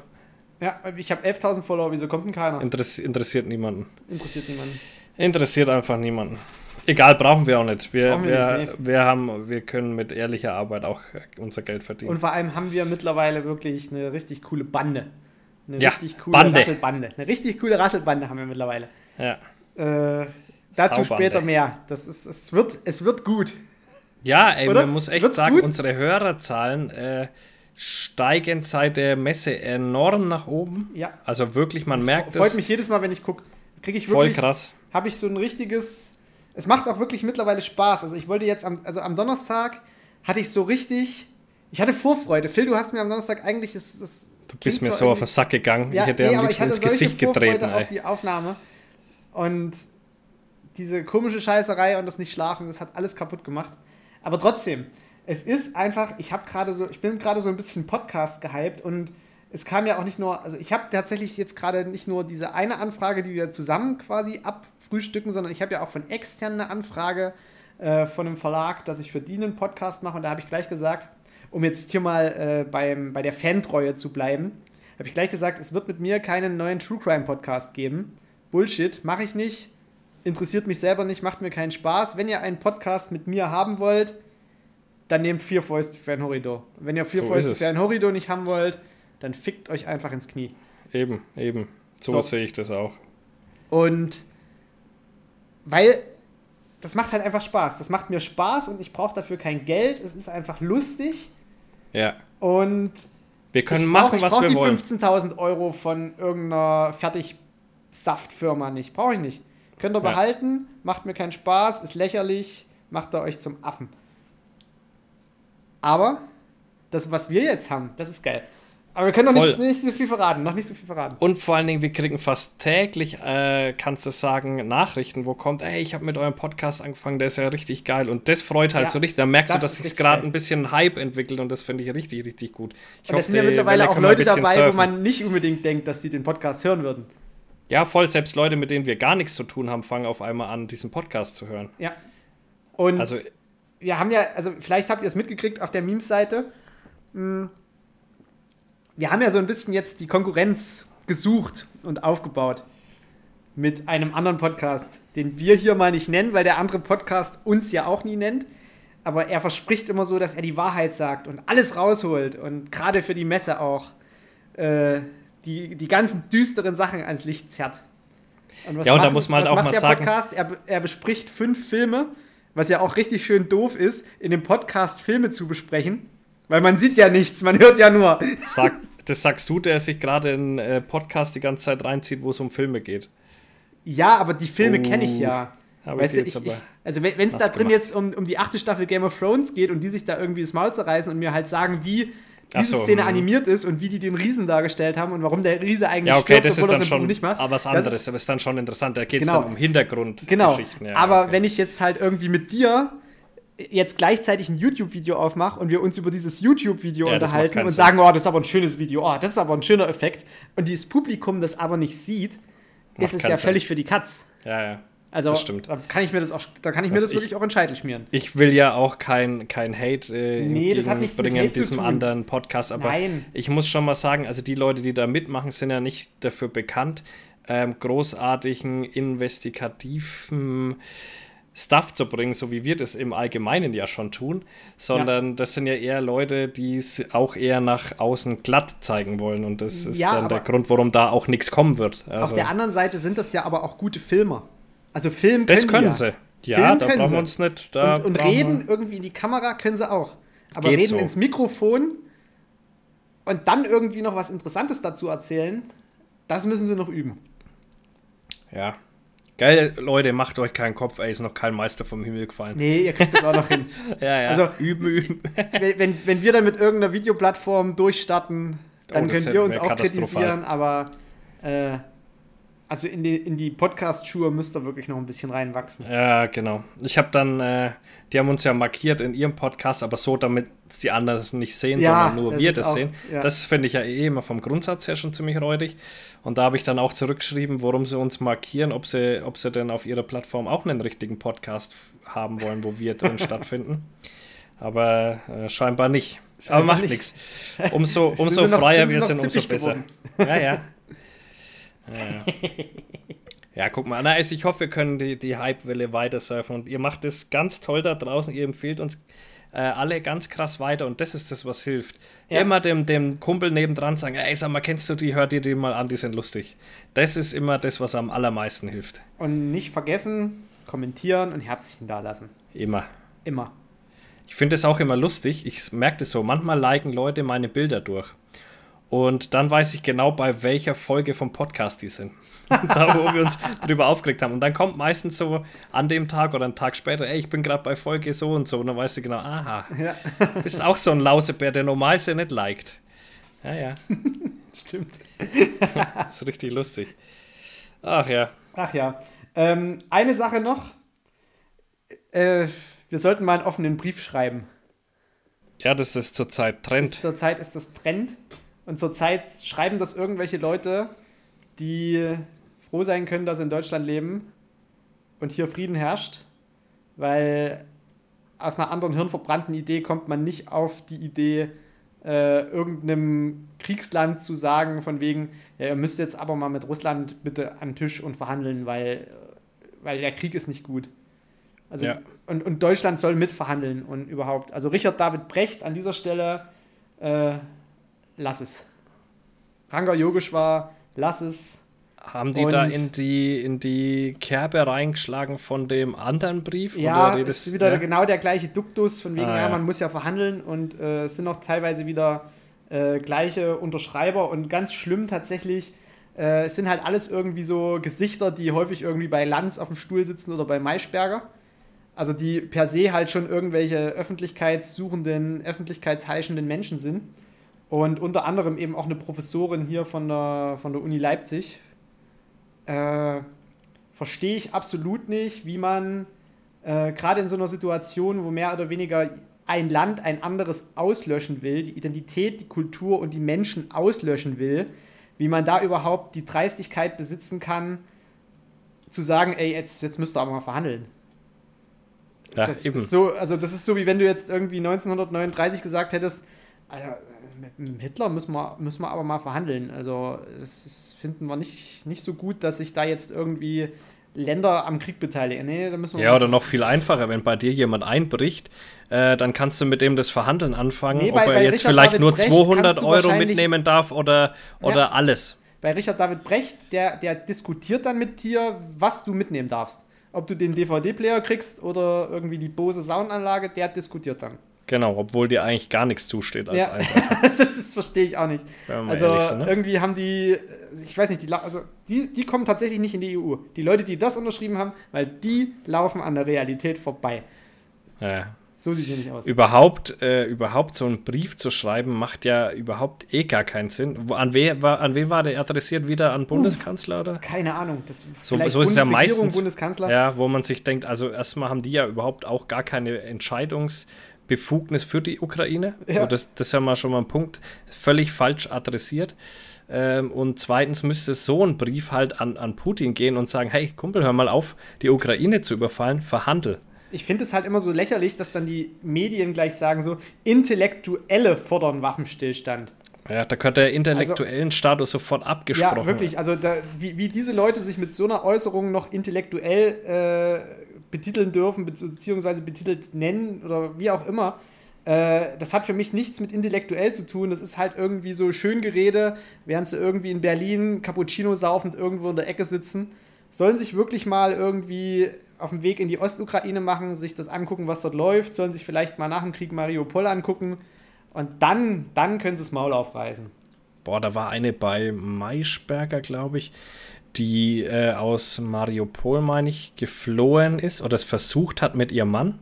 Ja, ich habe 11.000 Follower, wieso kommt denn keiner? interess interessiert niemanden. Interessiert niemanden. Interessiert einfach niemanden. Egal, brauchen wir auch nicht. Wir, wir wir, nicht, wir, haben, wir können mit ehrlicher Arbeit auch unser Geld verdienen. Und vor allem haben wir mittlerweile wirklich eine richtig coole Bande. Eine Ja, richtig coole Bande. Rasselbande. Eine richtig coole Rasselbande haben wir mittlerweile. ja. Äh, dazu Saubande. später mehr. Das ist, es, wird, es wird gut. Ja, ey, Oder? man muss echt Wird's sagen, gut? unsere Hörerzahlen äh, steigen seit der Messe enorm nach oben. Ja. Also wirklich, man Das merkt freut es. mich jedes Mal, wenn ich gucke. Kriege ich Voll krass. habe ich so ein richtiges. Es macht auch wirklich mittlerweile Spaß. Also ich wollte jetzt am, also am Donnerstag hatte ich so richtig. Ich hatte Vorfreude. Phil, du hast mir am Donnerstag eigentlich das. das Du bist mir so auf den Sack gegangen. Ja, ich hätte nee, am liebsten hatte ins Gesicht getreten. Vorfreude auf Ey. die Aufnahme. Und diese komische Scheißerei und das nicht schlafen, das hat alles kaputt gemacht. Aber trotzdem, es ist einfach, ich habe gerade so, ich bin gerade so ein bisschen Podcast gehypt und es kam ja auch nicht nur, also ich habe tatsächlich jetzt gerade nicht nur diese eine Anfrage, die wir zusammen quasi abfrühstücken, sondern ich habe ja auch von extern eine Anfrage äh, von einem Verlag, dass ich für die einen Podcast mache. Und da habe ich gleich gesagt, um jetzt hier mal äh, beim, bei der Fantreue zu bleiben, habe ich gleich gesagt, es wird mit mir keinen neuen True Crime Podcast geben. Bullshit, mache ich nicht. Interessiert mich selber nicht, macht mir keinen Spaß. Wenn ihr einen Podcast mit mir haben wollt, dann nehmt vier Fäuste für ein Horridor. Wenn ihr vier So Fäuste für ein Horridor nicht haben wollt, dann fickt euch einfach ins Knie. Eben, eben. So, So. sehe ich das auch. Und weil das macht halt einfach Spaß. Das macht mir Spaß und ich brauche dafür kein Geld. Es ist einfach lustig Ja. und Wir können ich machen, brauch, ich was brauch wir die wollen. 15.000 Euro von irgendeiner Fertigsaftfirma nicht. Brauche ich nicht. Könnt ihr Ja. behalten, macht mir keinen Spaß, ist lächerlich, macht ihr euch zum Affen. Aber das, was wir jetzt haben, das ist geil. Aber wir können noch nicht, nicht so viel verraten, noch nicht so viel verraten. Und vor allen Dingen, wir kriegen fast täglich, äh, kannst du sagen, Nachrichten, wo kommt, ey, ich habe mit eurem Podcast angefangen, der ist ja richtig geil. Und das freut halt Ja, so richtig. Da merkst das du, dass sich gerade ein bisschen Hype entwickelt und das finde ich richtig, richtig gut. Ich Und es sind ja mittlerweile auch Leute dabei, surfen. wo man nicht unbedingt denkt, dass die den Podcast hören würden. Ja, voll, selbst Leute, mit denen wir gar nichts zu tun haben, fangen auf einmal an, diesen Podcast zu hören. Ja. Und Also, wir haben ja, also vielleicht habt ihr es mitgekriegt auf der Memes-Seite. Hm. Wir haben ja so ein bisschen jetzt die Konkurrenz gesucht und aufgebaut mit einem anderen Podcast, den wir hier mal nicht nennen, weil der andere Podcast uns ja auch nie nennt. Aber er verspricht immer so, dass er die Wahrheit sagt und alles rausholt und gerade für die Messe auch äh, die, die ganzen düsteren Sachen ans Licht zerrt. was Ja, und da muss man halt auch macht mal der sagen- Podcast? Er, er bespricht fünf Filme, was ja auch richtig schön doof ist, in dem Podcast Filme zu besprechen. Weil man sieht ja nichts, man hört ja nur. sag, das sagst du, der sich gerade in äh, Podcast die ganze Zeit reinzieht, wo es um Filme geht. Ja, aber die Filme Oh, kenne ich ja. Aber Weißt du, ich, aber ich, also wenn es da drin gemacht. jetzt um, um die achte Staffel Game of Thrones geht und die sich da irgendwie das Maul zerreißen und mir halt sagen, wie diese so, Szene hm. animiert ist und wie die den Riesen dargestellt haben und warum der Riese eigentlich Ja, okay, stirbt, das ist dann das schon nicht macht. aber was Das anderes. ist- Das ist dann schon interessant. Da geht es Genau. dann um Hintergrundgeschichten. Genau. Ja, aber okay. wenn ich jetzt halt irgendwie mit dir jetzt gleichzeitig ein YouTube-Video aufmache und wir uns über dieses YouTube-Video Ja, macht unterhalten und sagen, oh, das ist aber ein schönes Video, oh, das ist aber ein schöner Effekt und dieses Publikum das aber nicht sieht, ist es ja Sinn. völlig für die Katz. Ja, ja. Also Das stimmt. da kann ich mir das auch, da kann ich mir Was das ich- wirklich auch in Scheitel schmieren. Ich will ja auch kein, kein Hate äh, Nee, das hat nichts mit Hate zu diesem anderen Podcast, aber Nein. ich muss schon mal sagen, also die Leute, die da mitmachen, sind ja nicht dafür bekannt, ähm, großartigen, investigativen Stuff zu bringen, so wie wir das im Allgemeinen ja schon tun, sondern das sind ja eher Leute, die es auch eher nach außen glatt zeigen wollen und das ist Ja, dann der Grund, warum da auch nichts kommen wird. Auf Also, der anderen Seite sind das ja aber auch gute Filmer. Also Film das können, können die ja. sie. Ja, Film da können brauchen sie. wir uns nicht. Da Und, und reden irgendwie in die Kamera können sie auch. Aber reden so. ins Mikrofon und dann irgendwie noch was Interessantes dazu erzählen, das müssen sie noch üben. Ja. Geil, Leute, macht euch keinen Kopf, ey, ist noch kein Meister vom Himmel gefallen. Nee, ihr kriegt das auch noch hin. Ja, ja. Also- üben, üben. Wenn, wenn, wir dann mit irgendeiner Videoplattform durchstarten, dann Oh, können wir uns auch kritisieren, aber äh, also in die, in die Podcast-Schuhe müsst ihr wirklich noch ein bisschen reinwachsen. Ja, genau. Ich habe dann, äh, die haben uns ja markiert in ihrem Podcast, aber so, damit die anderen es nicht sehen, Ja, sondern nur wir das auch- sehen. ja. Das finde ich ja eh immer vom Grundsatz her schon ziemlich räudig. Und da habe ich dann auch zurückgeschrieben, warum sie uns markieren, ob sie, ob sie denn auf ihrer Plattform auch einen richtigen Podcast haben wollen, wo wir drin stattfinden. Aber äh, scheinbar nicht. Aber Scheinbar macht nicht. nichts. Umso, umso freier wir sind, umso besser. geworden. Ja, ja. Ja, ja. Guck mal, na, also ich hoffe, wir können die, die Hype-Welle weiter surfen und ihr macht es ganz toll da draußen, ihr empfehlt uns äh, alle ganz krass weiter und das ist das, was hilft. Ja. Immer dem, dem Kumpel nebendran sagen, ey, sag mal, kennst du die, hör dir die mal an, die sind lustig. Das ist immer das, was am allermeisten hilft. Und nicht vergessen, kommentieren und Herzchen dalassen. Immer. Immer. Ich finde es auch immer lustig, ich merke das so, manchmal liken Leute meine Bilder durch. Und dann weiß ich genau, bei welcher Folge vom Podcast die sind. da, wo wir uns drüber aufgeregt haben. Und dann kommt meistens so an dem Tag oder einen Tag später, ey, ich bin gerade bei Folge so und so. Und dann weißt du genau, aha, Ja, bist auch so ein Lausebär, der normalerweise nicht liked. Ja, ja, stimmt. das ist richtig lustig. Ach ja, Ach ja. Ähm, eine Sache noch. Äh, wir sollten mal einen offenen Brief schreiben. ja, das ist zurzeit Ist, Trend. zurzeit ist das Trend. Und zurzeit schreiben das irgendwelche Leute, die froh sein können, dass sie in Deutschland leben und hier Frieden herrscht, weil aus einer anderen hirnverbrannten Idee kommt man nicht auf die Idee, äh, irgendeinem Kriegsland zu sagen, von wegen, ja, ihr müsst jetzt aber mal mit Russland bitte an den Tisch und verhandeln, weil, weil der Krieg ist nicht gut. Also, Ja. und, und Deutschland soll mitverhandeln und überhaupt. Also Richard David Brecht an dieser Stelle, äh, lass es. Ranga Yogeshwar, lass es. Haben die da Und- in die, in die Kerbe reingeschlagen von dem anderen Brief? Ja, Oder es ist wieder ja? genau der gleiche Duktus, von wegen, Ah, ja, ja. man muss ja verhandeln und äh, es sind auch teilweise wieder äh, gleiche Unterschreiber und ganz schlimm tatsächlich, äh, es sind halt alles irgendwie so Gesichter, die häufig irgendwie bei Lanz auf dem Stuhl sitzen oder bei Maischberger. Also die per se halt schon irgendwelche öffentlichkeitssuchenden, öffentlichkeitsheischenden Menschen sind. Und unter anderem eben auch eine Professorin hier von der, von der Uni Leipzig. Äh, verstehe ich absolut nicht, wie man äh, gerade in so einer Situation, wo mehr oder weniger ein Land ein anderes auslöschen will, die Identität, die Kultur und die Menschen auslöschen will, wie man da überhaupt die Dreistigkeit besitzen kann, zu sagen, ey, jetzt, jetzt müsst ihr aber mal verhandeln. ja, Das eben. ist so, also das ist so, wie wenn du jetzt irgendwie 1939 gesagt hättest, Alter, mit Hitler müssen wir, müssen wir aber mal verhandeln. Also das finden wir nicht, nicht so gut, dass sich da jetzt irgendwie Länder am Krieg beteiligen. Nee, da müssen wir Ja, oder noch viel einfacher, wenn bei dir jemand einbricht, äh, dann kannst du mit dem das Verhandeln anfangen, Nee, ob bei- er bei jetzt Richard vielleicht David nur Brecht 200 kannst du Euro mitnehmen darf oder, oder Ja. alles. Bei Richard David Brecht, der, der diskutiert dann mit dir, was du mitnehmen darfst. Ob du den DVD-Player kriegst oder irgendwie die Bose Soundanlage, der diskutiert dann. Genau, obwohl dir eigentlich gar nichts zusteht als Ja, Einbrecher. das, das verstehe ich auch nicht. Also sind, ne? irgendwie haben die, ich weiß nicht, die, also die, die kommen tatsächlich nicht in die EU. Die Leute, die das unterschrieben haben, weil die laufen an der Realität vorbei. Ja. So sieht sie nicht aus. Überhaupt, äh, überhaupt so einen Brief zu schreiben, macht ja überhaupt eh gar keinen Sinn. An, wer, war, an wen war der adressiert? Wieder an Bundeskanzler oder? Keine Ahnung. Das So- so ist es ja meistens. Bundeskanzler. Ja, wo man sich denkt, also erstmal haben die ja überhaupt auch gar keine Entscheidungsbefugnis für die Ukraine. Ja. So, das, das ist ja mal schon mal ein Punkt. Völlig falsch adressiert. Ähm, und zweitens müsste so ein Brief halt an, an Putin gehen und sagen, hey Kumpel, hör mal auf, die Ukraine zu überfallen, verhandel. Ich finde es halt immer so lächerlich, dass dann die Medien gleich sagen so, Intellektuelle fordern Waffenstillstand. Ja, da könnte der intellektuellen Status sofort abgesprochen Ja, wirklich. Also da, wie, wie diese Leute sich mit so einer Äußerung noch intellektuell äh, betiteln dürfen, bezieh- beziehungsweise betitelt nennen oder wie auch immer, äh, das hat für mich nichts mit intellektuell zu tun. Das ist halt irgendwie so Schöngerede, während sie irgendwie in Berlin Cappuccino saufend irgendwo in der Ecke sitzen. Sollen sich wirklich mal irgendwie auf dem Weg in die Ostukraine machen, sich das angucken, was dort läuft, sollen sich vielleicht mal nach dem Krieg Mariupol angucken und dann, dann können sie das Maul aufreißen. Boah, da war eine bei Maischberger, glaube ich, die äh, aus Mariupol, meine ich, geflohen ist oder es versucht hat mit ihrem Mann.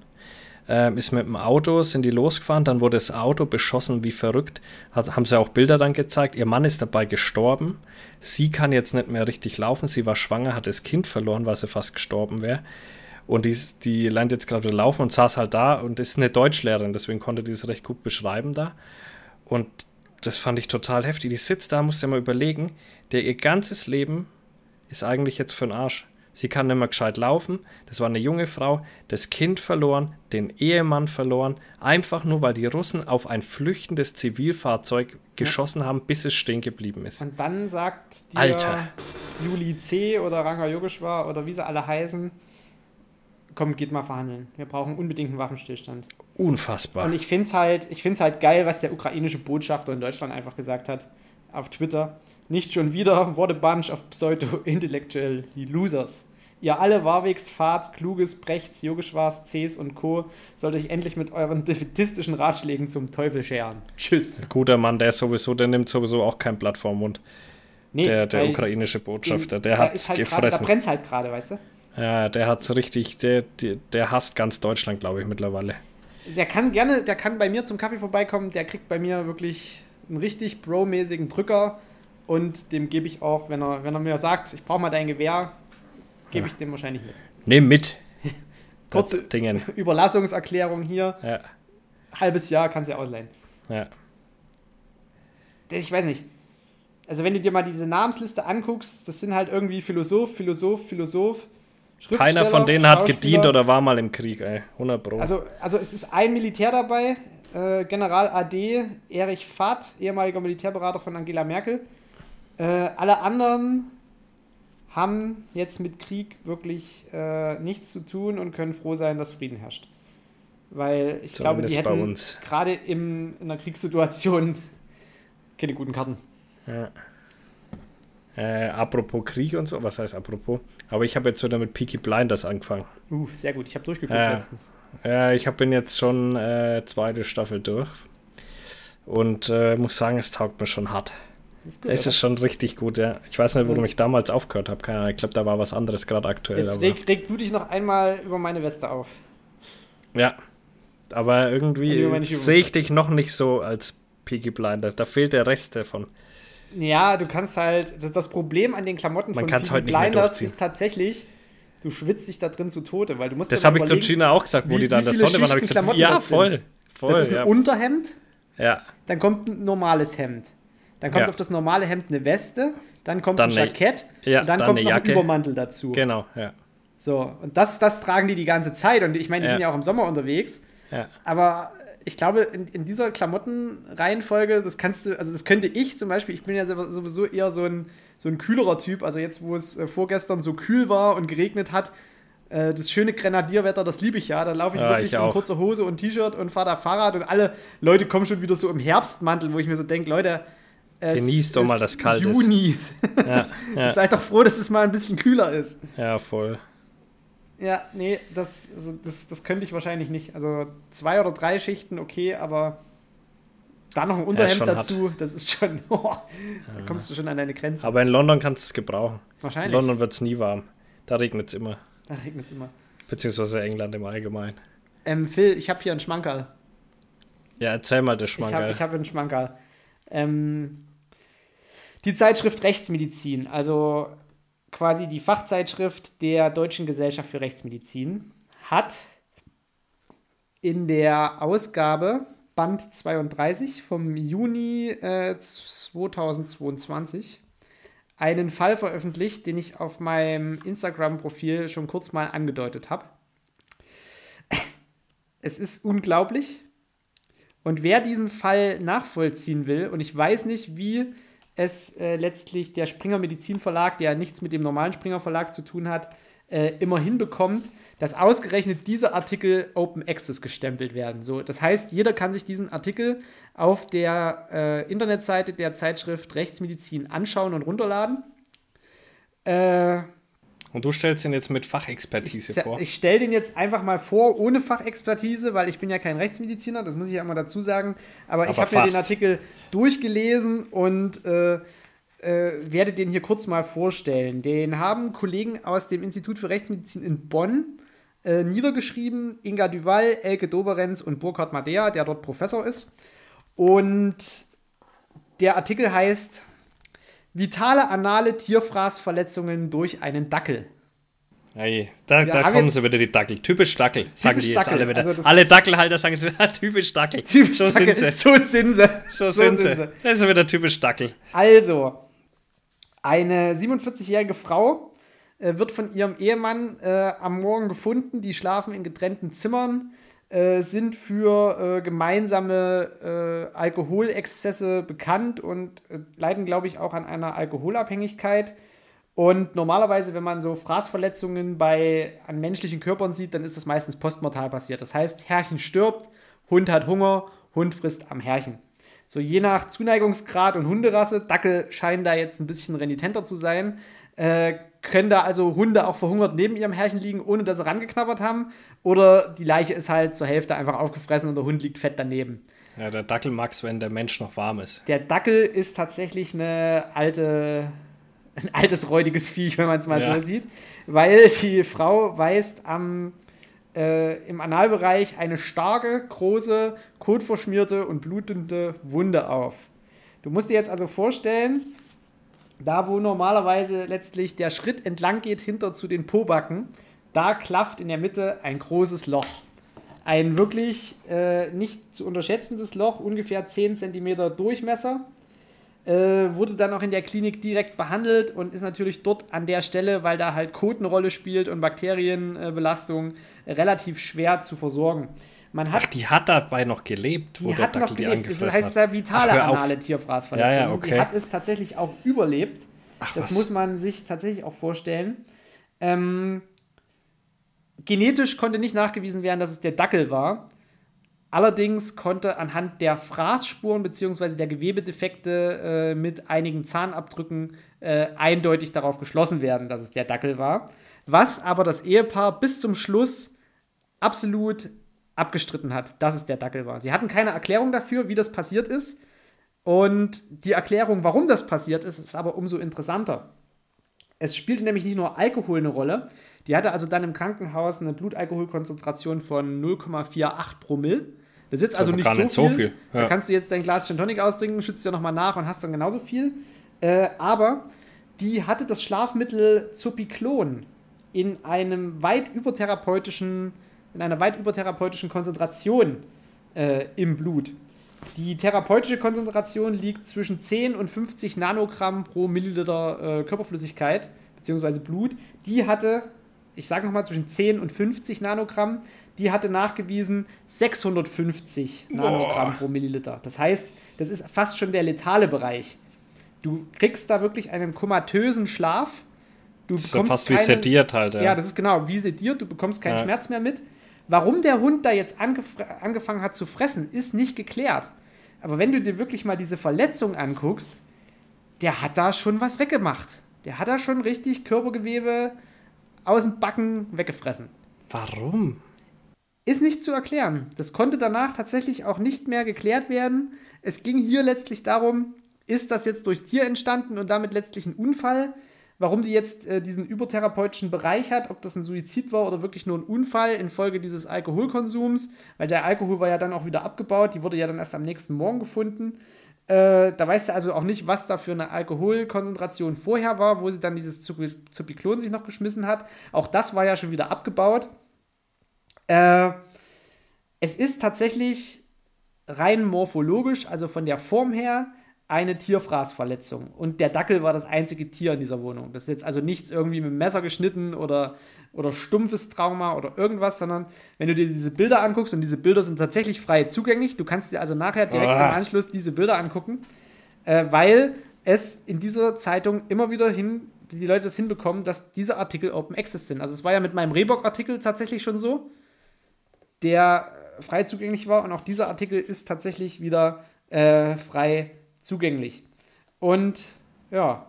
Ähm, ist mit dem Auto, sind die losgefahren, dann wurde das Auto beschossen wie verrückt. Hat, haben sie auch Bilder dann gezeigt. Ihr Mann ist dabei gestorben. Sie kann jetzt nicht mehr richtig laufen. Sie war schwanger, hat das Kind verloren, weil sie fast gestorben wäre. Und die, die lernt jetzt gerade laufen und saß halt da und ist eine Deutschlehrerin, deswegen konnte die es recht gut beschreiben da. Und das fand ich total heftig. Die sitzt da, muss ja mal überlegen, der ihr ganzes Leben ist eigentlich jetzt für den Arsch. Sie kann nicht mehr gescheit laufen. Das war eine junge Frau, das Kind verloren, den Ehemann verloren, einfach nur, weil die Russen auf ein flüchtendes Zivilfahrzeug geschossen haben, bis es stehen geblieben ist. Und dann sagt dir Alter. Juli C. oder Ranga Yogeshwar oder wie sie alle heißen, komm, geht mal verhandeln. Wir brauchen unbedingt einen Waffenstillstand. Unfassbar. Und ich finde es halt, ich find's halt geil, was der ukrainische Botschafter in Deutschland einfach gesagt hat auf Twitter. Nicht schon wieder, what a bunch of pseudo-intellectual losers. Ihr alle Warwigs, Fahrts, Kluges, Brechts, Yogeshwars, Cs und Co. sollt euch endlich mit euren defetistischen Ratschlägen zum Teufel scheren. Tschüss. Guter Mann, der ist sowieso, der nimmt sowieso auch kein Blatt vorm Mund. Nee, Der, der ukrainische Botschafter, der da hat's ist halt grad- Da gefressen. brennt halt gerade, weißt du? Ja, der hat's richtig, der, der, der hasst ganz Deutschland, glaube ich, mittlerweile. Der kann gerne, der kann bei mir zum Kaffee vorbeikommen, der kriegt bei mir wirklich einen richtig bro-mäßigen Drücker und dem gebe ich auch, wenn er, wenn er mir sagt, ich brauche mal dein Gewehr, gebe ich dem wahrscheinlich mit. Nimm mit. Kurze Dingen. Überlassungserklärung hier, Ja, halbes Jahr kannst du ja ausleihen. ja. ich weiß nicht. Also wenn du dir mal diese Namensliste anguckst, das sind halt irgendwie Philosoph, Philosoph, Philosoph, Keiner von denen hat gedient oder war mal im Krieg, ey. 100 Pro. Also, also es ist ein Militär dabei, äh, General AD Erich Fahrt, ehemaliger Militärberater von Angela Merkel. Äh, alle anderen haben jetzt mit Krieg wirklich äh, nichts zu tun und können froh sein, dass Frieden herrscht. Weil ich glaube, die hätten gerade in einer Kriegssituation keine guten Karten. Ja. Äh, apropos Krieg und so, was heißt apropos? Aber ich habe jetzt wieder mit Peaky Blinders angefangen. Uh, sehr gut. Ich habe durchgeguckt ja. letztens. Ja, ich bin jetzt schon äh, zweite Staffel durch. Und äh, muss sagen, es taugt mir schon hart. Ist gut, es oder? ist schon richtig gut, ja. Ich weiß nicht, warum ich damals aufgehört habe. Keine Ahnung. Ich glaube, da war was anderes gerade aktuell. Jetzt reg, reg, du dich noch einmal über meine Weste auf. Ja. Aber irgendwie sehe ich dich noch nicht so als Peaky Blinder. Da fehlt der Rest davon. Ja, du kannst halt. Das Problem an den Klamotten Man von Peaky halt Blinders ist tatsächlich, du schwitzt dich da drin zu Tode, weil du musst. Das habe ich zu Gina auch gesagt, wo wie, die da in der Sonne waren. Habe ich gesagt, ja, voll, voll. Das ist ein ja. Unterhemd. Ja. Dann kommt ein normales Hemd. Dann kommt ja. auf das normale Hemd eine Weste. Dann kommt dann ein Jackett. ja, und dann, dann kommt noch ein Übermantel dazu. Genau, ja. So, und das, das tragen die die ganze Zeit. Und ich meine, die sind ja auch im Sommer unterwegs. Aber ich glaube, in, in dieser Klamottenreihenfolge, das kannst du, also das könnte ich zum Beispiel, ich bin ja sowieso eher so ein, so ein kühlerer Typ. Also jetzt, wo es äh, vorgestern so kühl war und geregnet hat, äh, das schöne Grenadierwetter, das liebe ich ja. Da laufe ich ja, wirklich ich in kurzer Hose und T-Shirt und fahre da Fahrrad und alle Leute kommen schon wieder so im Herbstmantel, wo ich mir so denke, Leute, Genießt doch mal das Kalte. Juni. Ja, ja. Seid doch froh, dass es mal ein bisschen kühler ist. Ja, voll. Ja, nee, das, also das, das könnte ich wahrscheinlich nicht. Also zwei oder drei Schichten, okay, aber da noch ein Unterhemd ja, dazu, hart. das ist schon, oh, da kommst du schon an deine Grenzen. Aber in London kannst du es gebrauchen. Wahrscheinlich. In London wird es nie warm. Da regnet es immer. Da regnet es immer. Beziehungsweise England im Allgemeinen. Ähm, Phil, ich habe hier einen Schmankerl. Ja, erzähl mal das Schmankerl. Ich habe hab einen Schmankerl. Ähm, die Zeitschrift Rechtsmedizin, also quasi die Fachzeitschrift der Deutschen Gesellschaft für Rechtsmedizin, hat in der Ausgabe Band 32 vom Juni äh, 2022 einen Fall veröffentlicht, den ich auf meinem Instagram-Profil schon kurz mal angedeutet habe. Es ist unglaublich. Und wer diesen Fall nachvollziehen will, und ich weiß nicht, wie es äh, letztlich der Springer Medizin Verlag, der nichts mit dem normalen Springer Verlag zu tun hat, äh, immer hinbekommt, dass ausgerechnet diese Artikel Open Access gestempelt werden. So, das heißt, jeder kann sich diesen Artikel auf der äh, Internetseite der Zeitschrift Rechtsmedizin anschauen und runterladen. Äh, und du stellst ihn jetzt mit Fachexpertise ich, vor? Ich stelle den jetzt einfach mal vor, ohne Fachexpertise, weil ich bin ja kein Rechtsmediziner, das muss ich ja immer dazu sagen. Aber, Aber ich habe mir den Artikel durchgelesen und äh, äh, werde den hier kurz mal vorstellen. Den haben Kollegen aus dem Institut für Rechtsmedizin in Bonn äh, niedergeschrieben. Inga Duval, Elke Doberenz und Burkhard Madea, der dort Professor ist. Und der Artikel heißt Vitale anale Tierfraßverletzungen durch einen Dackel. Hey, da, da kommen sie wieder die Dackel. Typisch Dackel, sagen typisch die jetzt Dackel. alle wieder. Also alle Dackelhalter sagen jetzt wieder typisch Dackel. Typisch so Dackel. sind sie. So sind sie. So, so sind, sie. sie. Das ist wieder typisch Dackel. Also, eine 47-jährige Frau äh, wird von ihrem Ehemann äh, am Morgen gefunden. Die schlafen in getrennten Zimmern. Äh, sind für äh, gemeinsame äh, Alkoholexzesse bekannt und äh, leiden, glaube ich, auch an einer Alkoholabhängigkeit. Und normalerweise, wenn man so Fraßverletzungen bei, an menschlichen Körpern sieht, dann ist das meistens postmortal passiert. Das heißt, Herrchen stirbt, Hund hat Hunger, Hund frisst am Herrchen. So je nach Zuneigungsgrad und Hunderasse, Dackel scheinen da jetzt ein bisschen renitenter zu sein, äh, können da also Hunde auch verhungert neben ihrem Herrchen liegen, ohne dass sie rangeknabbert haben. Oder die Leiche ist halt zur Hälfte einfach aufgefressen und der Hund liegt fett daneben. Ja, der Dackel mag's, wenn der Mensch noch warm ist. Der Dackel ist tatsächlich eine alte, ein altes räudiges Viech, wenn man es mal ja. so sieht. Weil die Frau weist am, äh, im Analbereich eine starke, große, kotverschmierte und blutende Wunde auf. Du musst dir jetzt also vorstellen, da, wo normalerweise letztlich der Schritt entlang geht, hinter zu den Pobacken, da klafft in der Mitte ein großes Loch. Ein wirklich äh, nicht zu unterschätzendes Loch, ungefähr 10 cm Durchmesser. äh, wurde dann auch in der Klinik direkt behandelt und ist natürlich dort an der Stelle, weil da halt Kot eine Rolle spielt und Bakterienbelastung, äh, relativ schwer zu versorgen. Man hat, Ach, die hat dabei noch gelebt, wo die der hat Dackel noch die gelebt. Das angefressen heißt hat. ja vitale Ach, anale Tierfraßverletzung. Ja, ja, okay. Sie hat es tatsächlich auch überlebt. Ach, das was? muss man sich tatsächlich auch vorstellen. Ähm, genetisch konnte nicht nachgewiesen werden, dass es der Dackel war. Allerdings konnte anhand der Fraßspuren bzw. der Gewebedefekte äh, mit einigen Zahnabdrücken äh, eindeutig darauf geschlossen werden, dass es der Dackel war. Was aber das Ehepaar bis zum Schluss absolut abgestritten hat, dass es der Dackel war. Sie hatten keine Erklärung dafür, wie das passiert ist. Und die Erklärung, warum das passiert ist, ist aber umso interessanter. Es spielte nämlich nicht nur Alkohol eine Rolle. Die hatte also dann im Krankenhaus eine Blutalkoholkonzentration von 0,48 Promille. Das ist jetzt also nicht, so, nicht so viel. viel, Da ja. kannst du jetzt dein Glas Gin Tonic austrinken, schützt ja nochmal nach und hast dann genauso viel. Äh, aber die hatte das Schlafmittel Zopiclon in einem weit übertherapeutischen, in einer weit übertherapeutischen Konzentration äh, im Blut. Die therapeutische Konzentration liegt zwischen 10 und 50 Nanogramm pro Milliliter äh, Körperflüssigkeit bzw. Blut. Die hatte, ich sage nochmal, zwischen 10 und 50 Nanogramm. Die hatte nachgewiesen 650 Nanogramm Boah. pro Milliliter. Das heißt, das ist fast schon der letale Bereich. Du kriegst da wirklich einen komatösen Schlaf. Du Das ist ja fast wie keine- sediert halt. Ja. ja, das ist genau wie sediert, du bekommst keinen Ja. Schmerz mehr mit. Warum der Hund da jetzt angef- angefangen hat zu fressen, ist nicht geklärt. Aber wenn du dir wirklich mal diese Verletzung anguckst, der hat da schon was weggemacht. Der hat da schon richtig Körpergewebe aus dem Backen weggefressen. Warum? Ist nicht zu erklären. Das konnte danach tatsächlich auch nicht mehr geklärt werden. Es ging hier letztlich darum, ist das jetzt durchs Tier entstanden und damit letztlich ein Unfall? Warum die jetzt äh, diesen übertherapeutischen Bereich hat, ob das ein Suizid war oder wirklich nur ein Unfall infolge dieses Alkoholkonsums, weil der Alkohol war ja dann auch wieder abgebaut, die wurde ja dann erst am nächsten Morgen gefunden. Äh, da weißt du also auch nicht, was da für eine Alkoholkonzentration vorher war, wo sie dann dieses Zupi- Zupiklon sich noch geschmissen hat. Auch das war ja schon wieder abgebaut. Äh, es ist tatsächlich rein morphologisch, also von der Form her, eine Tierfraßverletzung. Und der Dackel war das einzige Tier in dieser Wohnung. Das ist jetzt also nichts irgendwie mit dem Messer geschnitten oder, oder stumpfes Trauma oder irgendwas, sondern wenn du dir diese Bilder anguckst, und diese Bilder sind tatsächlich frei zugänglich, du kannst dir also nachher direkt Ah. im Anschluss diese Bilder angucken, äh, weil es in dieser Zeitung immer wieder hin, die Leute das hinbekommen, dass diese Artikel Open Access sind. Also es war ja mit meinem Rehbock-Artikel tatsächlich schon so, der frei zugänglich war und auch dieser Artikel ist tatsächlich wieder äh, frei zugänglich. Und ja,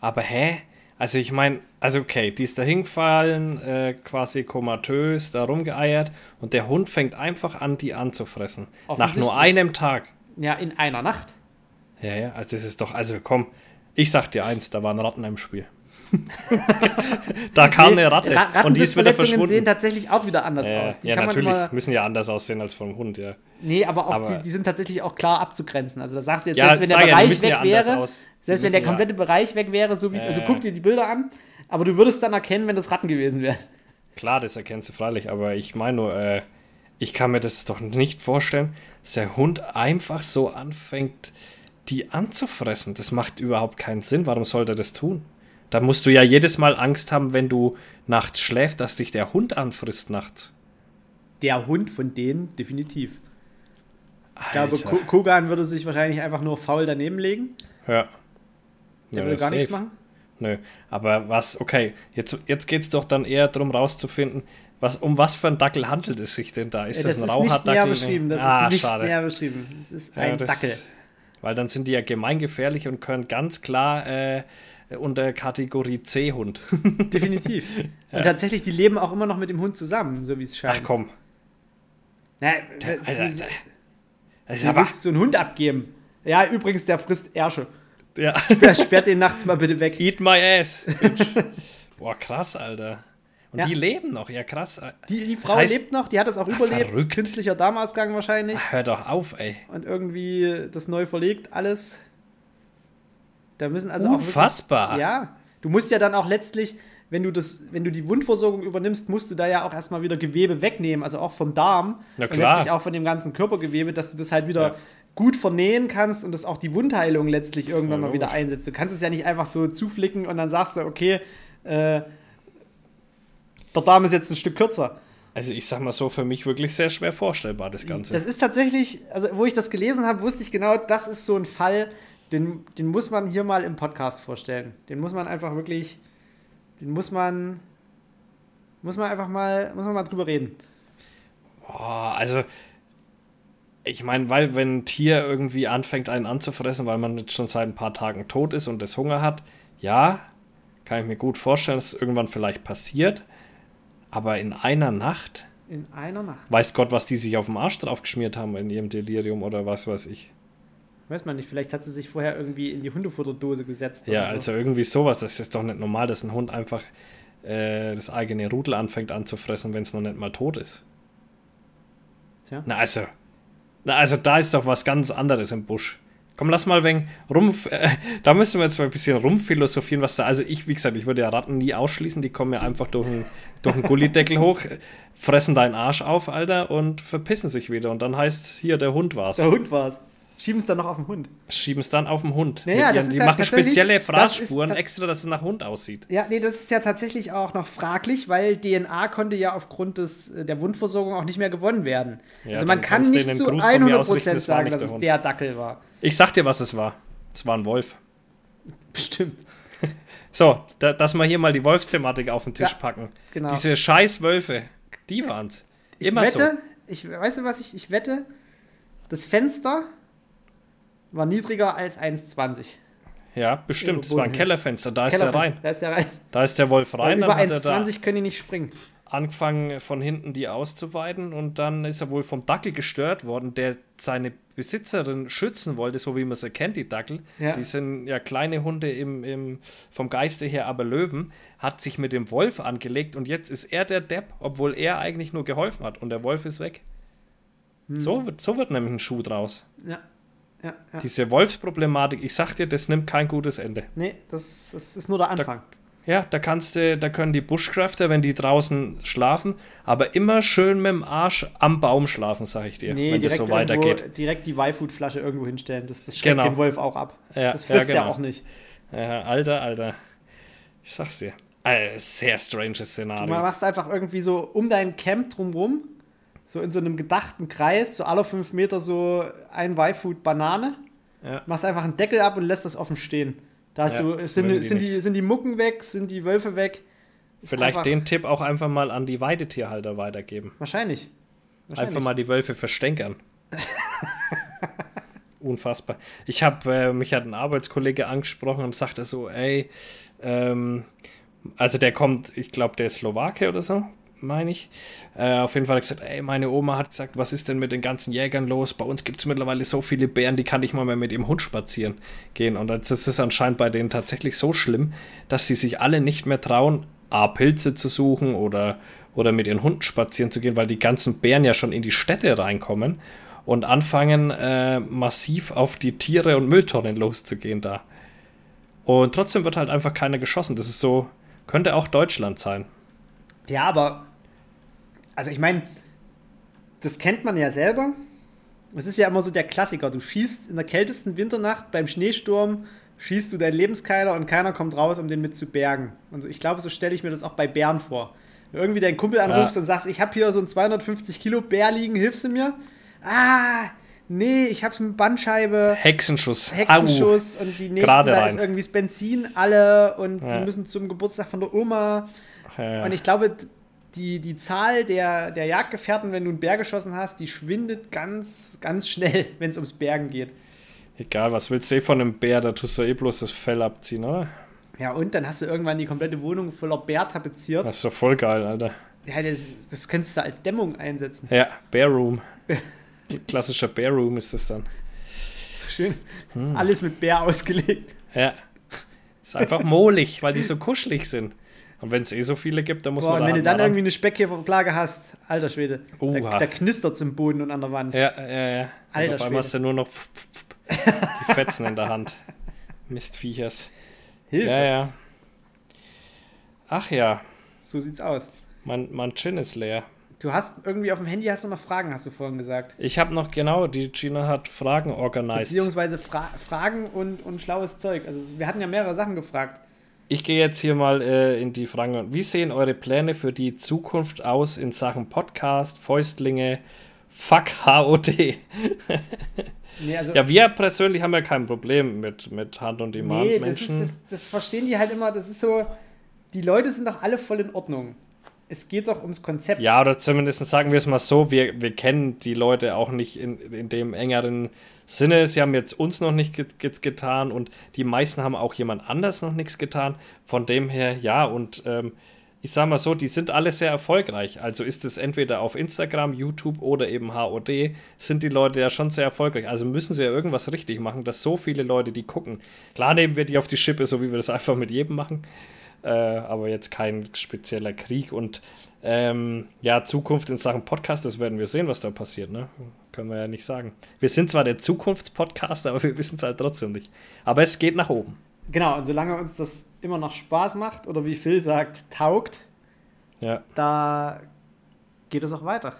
Aber hä? Also ich meine, also okay, die ist da hingefallen, äh, quasi komatös, da rumgeeiert und der Hund fängt einfach an, die anzufressen. Nach nur einem Tag. ja, in einer Nacht. Ja, ja, also das ist doch, also komm, ich sag dir eins, da waren Ratten im Spiel. Da kam eine Ratte Ra und die ist wieder Rattenbissverletzungen sehen verschwunden. tatsächlich auch wieder anders Ja, aus. Die ja natürlich, immer- müssen ja anders aussehen als vom Hund, ja. Nee, aber auch Aber- die, die sind tatsächlich auch klar abzugrenzen. Also da sagst du jetzt, Ja, selbst wenn der Bereich weg wäre, selbst wenn der komplette Bereich weg wäre, so wie, also guck dir die Bilder an, aber du würdest dann erkennen, wenn das Ratten gewesen wären. Klar, das erkennst du freilich, aber ich meine nur, äh, ich kann mir das doch nicht vorstellen, dass der Hund einfach so anfängt, die anzufressen. Das macht überhaupt keinen Sinn. Warum sollte er das tun? Da musst du ja jedes Mal Angst haben, wenn du nachts schläfst, dass dich der Hund anfrisst nachts. Der Hund von denen definitiv. Ich Alter. glaube, Ko- Kogan würde sich wahrscheinlich einfach nur faul daneben legen. Ja. Der Ja, würde gar nichts safe. machen. Nö, aber was, okay, jetzt, jetzt geht es doch dann eher darum rauszufinden, was, um was für ein Dackel handelt es sich denn da? Ist Ja, das, das ein ist nicht näher Rauhaardackel? beschrieben. Das ah, ist nicht schade. näher beschrieben. Das ist Ja, ein das- Dackel. Weil dann sind die ja gemeingefährlich und können ganz klar äh, unter Kategorie C-Hund. Definitiv. Und tatsächlich, die leben auch immer noch mit dem Hund zusammen, so wie es scheint. Ach komm. Na, Also, sie, also, ist sie aber, willst so einen Hund abgeben. Ja, übrigens, der frisst Ärsche. ja. Der sperrt den nachts mal bitte weg. Eat my ass. bitch. Boah, krass, Alter. Und Ja. die leben noch, ja krass. Die, die Das Frau heißt- lebt noch, die hat das auch Ach, überlebt. verrückt. Künstlicher Darmausgang wahrscheinlich. Hör doch auf, ey. Und irgendwie das neu verlegt, alles. Da müssen also auch. Unfassbar. Wirklich, ja. Du musst ja dann auch letztlich, wenn du das, wenn du die Wundversorgung übernimmst, musst du da ja auch erstmal wieder Gewebe wegnehmen, also auch vom Darm Na und klar. letztlich auch von dem ganzen Körpergewebe, dass du das halt wieder gut vernähen kannst und das auch die Wundheilung letztlich irgendwann Ja, mal wieder einsetzt. Du kannst es ja nicht einfach so zuflicken und dann sagst du, okay, äh, der Darm ist jetzt ein Stück kürzer. Also ich sag mal so, für mich wirklich sehr schwer vorstellbar, das Ganze. Das ist tatsächlich, also wo ich das gelesen habe, wusste ich genau, das ist so ein Fall, den, den muss man hier mal im Podcast vorstellen. Den muss man einfach wirklich, den muss man, muss man einfach mal, muss man mal drüber reden. Boah, also ich meine, weil wenn ein Tier irgendwie anfängt, einen anzufressen, weil man jetzt schon seit ein paar Tagen tot ist und es Hunger hat, ja, kann ich mir gut vorstellen, dass es irgendwann vielleicht passiert. Aber in einer Nacht, In einer Nacht. weiß Gott, was die sich auf dem Arsch drauf geschmiert haben in ihrem Delirium oder was weiß ich. Weiß man nicht, vielleicht hat sie sich vorher irgendwie in die Hundefutterdose gesetzt. Ja, oder so. also irgendwie sowas. Das ist doch nicht normal, dass ein Hund einfach äh, das eigene Rudel anfängt anzufressen, wenn es noch nicht mal tot ist. Tja. Na also, na also da ist doch was ganz anderes im Busch. Komm, lass mal wegen rum. Äh, da müssen wir jetzt mal ein bisschen rumphilosophieren, was da. Also ich, wie gesagt, ich würde ja Ratten nie ausschließen. Die kommen ja einfach durch einen durch einen Gullideckel hoch, fressen deinen Arsch auf, Alter, und verpissen sich wieder. Und dann heißt hier der Hund war's. Der Hund war es. Schieben es dann noch auf den Hund. Schieben es dann auf den Hund. Naja, das ist die ja machen spezielle das Fraßspuren ta- extra, dass es nach Hund aussieht. Ja, nee, das ist ja tatsächlich auch noch fraglich, weil DNA konnte ja aufgrund des, äh, der Wundversorgung auch nicht mehr gewonnen werden. Ja, also man kann nicht zu Gruß von mir 100% ausrichten, es war sagen, dass es Hund. der Dackel war. Ich sag dir, was es war. Es war ein Wolf. Bestimmt. So, da, dass wir hier mal die Wolfsthematik auf den Tisch Ja, packen. genau. Diese scheiß Wölfe, die waren's. Ich Immer so. wette, ich, weißt du was, ich, ich wette, das Fenster war niedriger als 1,20. Ja, bestimmt. Es war ein. Kellerfenster, da ist der rein. Da ist der rein. Da ist der Wolf Weil rein, über dann hat er da 1,20 können die nicht springen. angefangen, von hinten die auszuweiden und dann ist er wohl vom Dackel gestört worden, der seine Besitzerin schützen wollte, so wie man sie kennt, die Dackel. Ja. Die sind ja kleine Hunde im, im, vom Geiste her, aber Löwen, hat sich mit dem Wolf angelegt und jetzt ist er der Depp, obwohl er eigentlich nur geholfen hat und der Wolf ist weg. Hm. So, wird, so wird nämlich ein Schuh draus. Ja. Ja, ja. Diese Wolfsproblematik, ich sag dir, das nimmt kein gutes Ende. Nee, das, das ist nur der Anfang. Ja, da kannst du, da können die Bushcrafter, wenn die draußen schlafen, aber immer schön mit dem Arsch am Baum schlafen, sag ich dir, nee, wenn das so weitergeht. irgendwo, direkt die Y-Food-Flasche irgendwo hinstellen. Das, das schreckt Genau. den Wolf auch ab. Ja, das frisst ja, er genau. auch nicht. Ja, Alter, Alter. Ich sag's dir. Äh, sehr stranges Du Szenario. machst einfach irgendwie so um dein Camp drumrum, so in so einem gedachten Kreis, so alle fünf Meter so ein Y-Food-Banane. Ja. Machst einfach einen Deckel ab und lässt das offen stehen. Da hast Ja, du, sind, die, sind, die, sind die Mucken weg, sind die Wölfe weg. Ist Vielleicht den Tipp auch einfach mal an die Weidetierhalter weitergeben. Wahrscheinlich. Wahrscheinlich. Einfach mal die Wölfe verstänkern. Unfassbar. Ich habe, äh, mich hat ein Arbeitskollege angesprochen und sagte so, ey, ähm, also der kommt, ich glaube, der ist Slowake oder so, meine ich. Äh, auf jeden Fall hat gesagt, ey, meine Oma hat gesagt, was ist denn mit den ganzen Jägern los? Bei uns gibt es mittlerweile so viele Bären, die kann ich mal mehr mit ihrem Hund spazieren gehen. Und das ist anscheinend bei denen tatsächlich so schlimm, dass sie sich alle nicht mehr trauen, A, Pilze zu suchen oder, oder mit ihren Hunden spazieren zu gehen, weil die ganzen Bären ja schon in die Städte reinkommen und anfangen, äh, massiv auf die Tiere und Mülltonnen loszugehen da. Und trotzdem wird halt einfach keiner geschossen. Das ist so, könnte auch Deutschland sein. Ja, aber, also ich meine, das kennt man ja selber. Es ist ja immer so der Klassiker. Du schießt in der kältesten Winternacht beim Schneesturm, schießt du deinen Lebenskeiler und keiner kommt raus, um den mit zu bergen. Und so, ich glaube, so stelle ich mir das auch bei Bären vor. Wenn du irgendwie deinen Kumpel anrufst Ja. und sagst, ich habe hier so ein 250 Kilo Bär liegen, hilfst du mir? Ah, nee, ich hab's mit Bandscheibe. Hexenschuss. Hexenschuss und die nächsten, Gerade da rein. ist irgendwie das Benzin alle und Ja. die müssen zum Geburtstag von der Oma. Ja, Und ich glaube, die, die Zahl der, der Jagdgefährten, wenn du einen Bär geschossen hast, die schwindet ganz, ganz schnell, wenn es ums Bergen geht. Egal, was willst du eh von einem Bär? Da tust du eh bloß das Fell abziehen, oder? Ja, und dann hast du irgendwann die komplette Wohnung voller Bär tapeziert. Das ist doch voll geil, Alter. Ja, das, das könntest du als Dämmung einsetzen. Ja, Bear Room. Klassischer Bear Room ist das dann. So schön. Hm. Alles mit Bär ausgelegt. Ja. Ist einfach mohlig, weil die so kuschelig sind. Und wenn es eh so viele gibt, dann muss Boah, man und da wenn du dann ran. irgendwie eine Speckkäferplage hast, alter Schwede, da, Oha. da knistert es im Boden und an der Wand. Ja, ja, ja. Und Alter auf einmal Schwede. hast du nur noch pf, pf, pf, die Fetzen in der Hand. Mistviechers. Hilfe. Ja, ja. Ach ja, So sieht's aus. mein, mein Gin ist leer. Du hast irgendwie auf dem Handy hast du noch Fragen, hast du vorhin gesagt. Ich habe noch, genau, die Gina hat Fragen organisiert. Beziehungsweise Fra Fragen und, und schlaues Zeug. Also wir hatten ja mehrere Sachen gefragt. Ich gehe jetzt hier mal äh, in die Fragen. Wie sehen eure Pläne für die Zukunft aus in Sachen Podcast, Fäustlinge, Fuck HOD? Nee, also, ja, wir persönlich haben ja kein Problem mit, mit Hand- und nee, das, Demand-Menschen. ist, das, das verstehen die halt immer. Das ist so, die Leute sind doch alle voll in Ordnung. Es geht doch ums Konzept. Ja, oder zumindest sagen wir es mal so, wir, wir kennen die Leute auch nicht in, in dem engeren Sinne. Sie haben jetzt uns noch nicht get, get, getan und die meisten haben auch jemand anders noch nichts getan. Von dem her, ja, und ähm, ich sag mal so, die sind alle sehr erfolgreich. Also ist es entweder auf Instagram, YouTube oder eben HOD, sind die Leute ja schon sehr erfolgreich. Also müssen sie ja irgendwas richtig machen, dass so viele Leute die gucken. Klar nehmen wir die auf die Schippe, so wie wir das einfach mit jedem machen äh, aber jetzt kein spezieller Krieg. Und ähm, ja, Zukunft in Sachen Podcast, das werden wir sehen, was da passiert. Ne? Können wir ja nicht sagen. Wir sind zwar der Zukunftspodcast, aber wir wissen es halt trotzdem nicht. Aber es geht nach oben. Genau, und solange uns das immer noch Spaß macht oder wie Phil sagt, taugt, ja. da geht es auch weiter.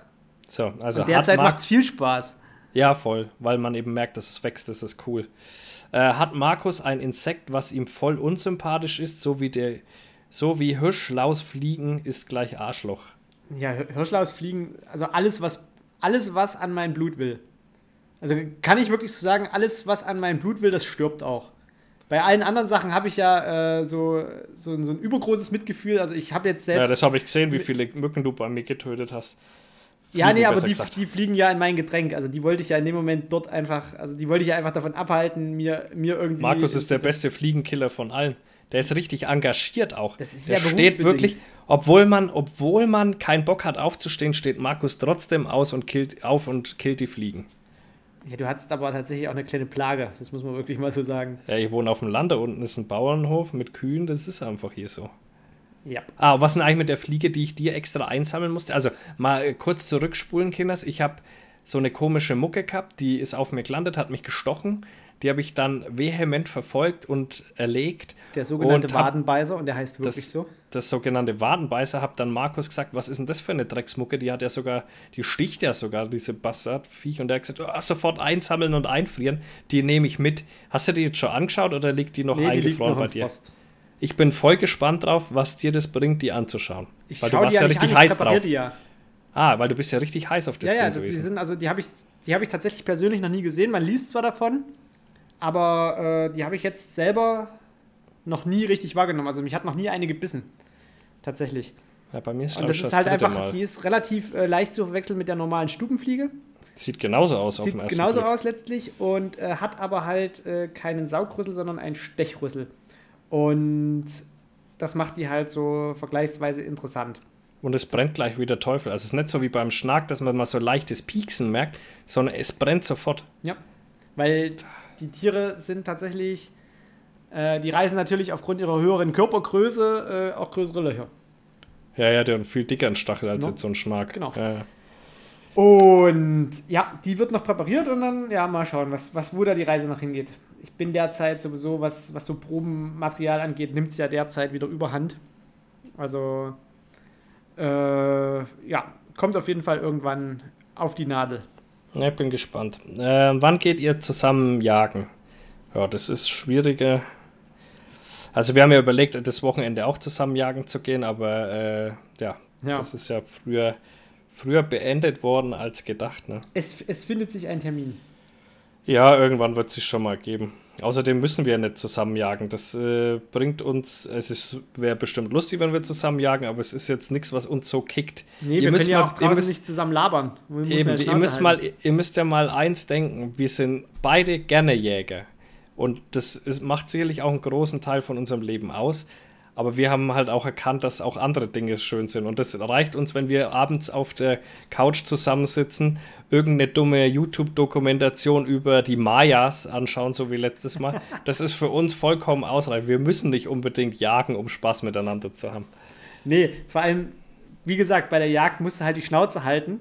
So, also und derzeit macht es viel Spaß. Ja, voll, weil man eben merkt, dass es wächst, das ist cool. Äh, hat Markus ein Insekt, was ihm voll unsympathisch ist, so wie der, so wie Hirschlausfliegen ist gleich Arschloch. Ja, Hirschlausfliegen, also alles, was, alles, was an mein Blut will. Also kann ich wirklich so sagen, alles, was an mein Blut will, das stirbt auch. Bei allen anderen Sachen habe ich ja äh, so, so, so, ein übergroßes Mitgefühl. Also ich habe jetzt selbst. Ja, das habe ich gesehen, wie viele Mücken du bei mir getötet hast. Fliegen, ja, nee, aber die, die, fliegen ja in mein Getränk. Also die wollte ich ja in dem Moment dort einfach, also die wollte ich ja einfach davon abhalten, mir, mir irgendwie. Markus ist der beste Fliegenkiller von allen. Der ist richtig engagiert auch. Das ist der ja steht wirklich, obwohl man, obwohl man keinen Bock hat aufzustehen, steht Markus trotzdem aus und killt auf und killt die Fliegen. Ja, du hattest aber tatsächlich auch eine kleine Plage, das muss man wirklich mal so sagen. Ja, ich wohne auf dem Land, da unten ist ein Bauernhof mit Kühen, das ist einfach hier so. Ja. Ah, was denn eigentlich mit der Fliege, die ich dir extra einsammeln musste? Also mal kurz zurückspulen, Kinders. Ich habe so eine komische Mucke gehabt, die ist auf mir gelandet, hat mich gestochen. Die habe ich dann vehement verfolgt und erlegt. Der sogenannte und Wadenbeißer, und der heißt wirklich das, so? Das sogenannte Wadenbeißer, habe dann Markus gesagt, was ist denn das für eine Drecksmucke? Die hat ja sogar, die sticht ja sogar, diese Bastardviech. Und der hat gesagt, oh, sofort einsammeln und einfrieren. Die nehme ich mit. Hast du die jetzt schon angeschaut oder liegt die noch nee, eingefroren die bei dir? Frost. Ich bin voll gespannt drauf, was dir das bringt, die anzuschauen. Ich weil du warst ja, richtig an, heiß drauf. Die ja. Ah, weil du bist ja richtig heiß auf das ja, Ding ja, gewesen. Die sind, also die habe ich, die hab ich tatsächlich persönlich noch nie gesehen. Man liest zwar davon, aber äh, die habe ich jetzt selber noch nie richtig wahrgenommen. Also mich hat noch nie eine gebissen. Tatsächlich. Ja, bei mir ist Und das ist halt einfach, Mal. die ist relativ äh, leicht zu verwechseln mit der normalen Stubenfliege. Sieht genauso aus auf Sieht dem ersten genauso Blick. aus letztlich und äh, hat aber halt äh, keinen Saugrüssel, sondern einen Stechrüssel. Und das macht die halt so vergleichsweise interessant. Und es brennt gleich wie der Teufel. Also es ist nicht so wie beim Schnack, dass man mal so leichtes Pieksen merkt, sondern es brennt sofort. Ja, weil die Tiere sind tatsächlich, äh, die reisen natürlich aufgrund ihrer höheren Körpergröße äh, auch größere Löcher. Ja, ja, der hat einen viel dickeren Stachel als No. jetzt so ein Schnack. Genau. Ja, ja. Und ja, die wird noch präpariert und dann, ja, mal schauen, was, was, wo da die Reise noch hingeht. Ich bin derzeit sowieso, was, was so Probenmaterial angeht, nimmt es ja derzeit wieder überhand. Also, äh, ja, kommt auf jeden Fall irgendwann auf die Nadel. Ja, ich bin gespannt. Äh, wann geht ihr zusammen jagen? Ja, das ist schwieriger. Also wir haben ja überlegt, das Wochenende auch zusammen jagen zu gehen, aber äh, ja, Ja. das ist ja früher, früher beendet worden als gedacht. Ne? Es, es findet sich ein Termin. Ja, irgendwann wird es sich schon mal geben. Außerdem müssen wir nicht zusammen jagen. Das äh, bringt uns, es wäre bestimmt lustig, wenn wir zusammen jagen, aber es ist jetzt nichts, was uns so kickt. Nee, Ihr wir müsst können ja mal- auch ihr draußen müsst- nicht zusammen labern. Eben, ja ihr müsst, halten. mal, ihr müsst ja mal eins denken, wir sind beide gerne Jäger. Und das ist, macht sicherlich auch einen großen Teil von unserem Leben aus. Aber wir haben halt auch erkannt, dass auch andere Dinge schön sind. Und das reicht uns, wenn wir abends auf der Couch zusammensitzen, irgendeine dumme YouTube-Dokumentation über die Mayas anschauen, so wie letztes Mal. Das ist für uns vollkommen ausreichend. Wir müssen nicht unbedingt jagen, um Spaß miteinander zu haben. Nee, vor allem, wie gesagt, bei der Jagd musst du halt die Schnauze halten.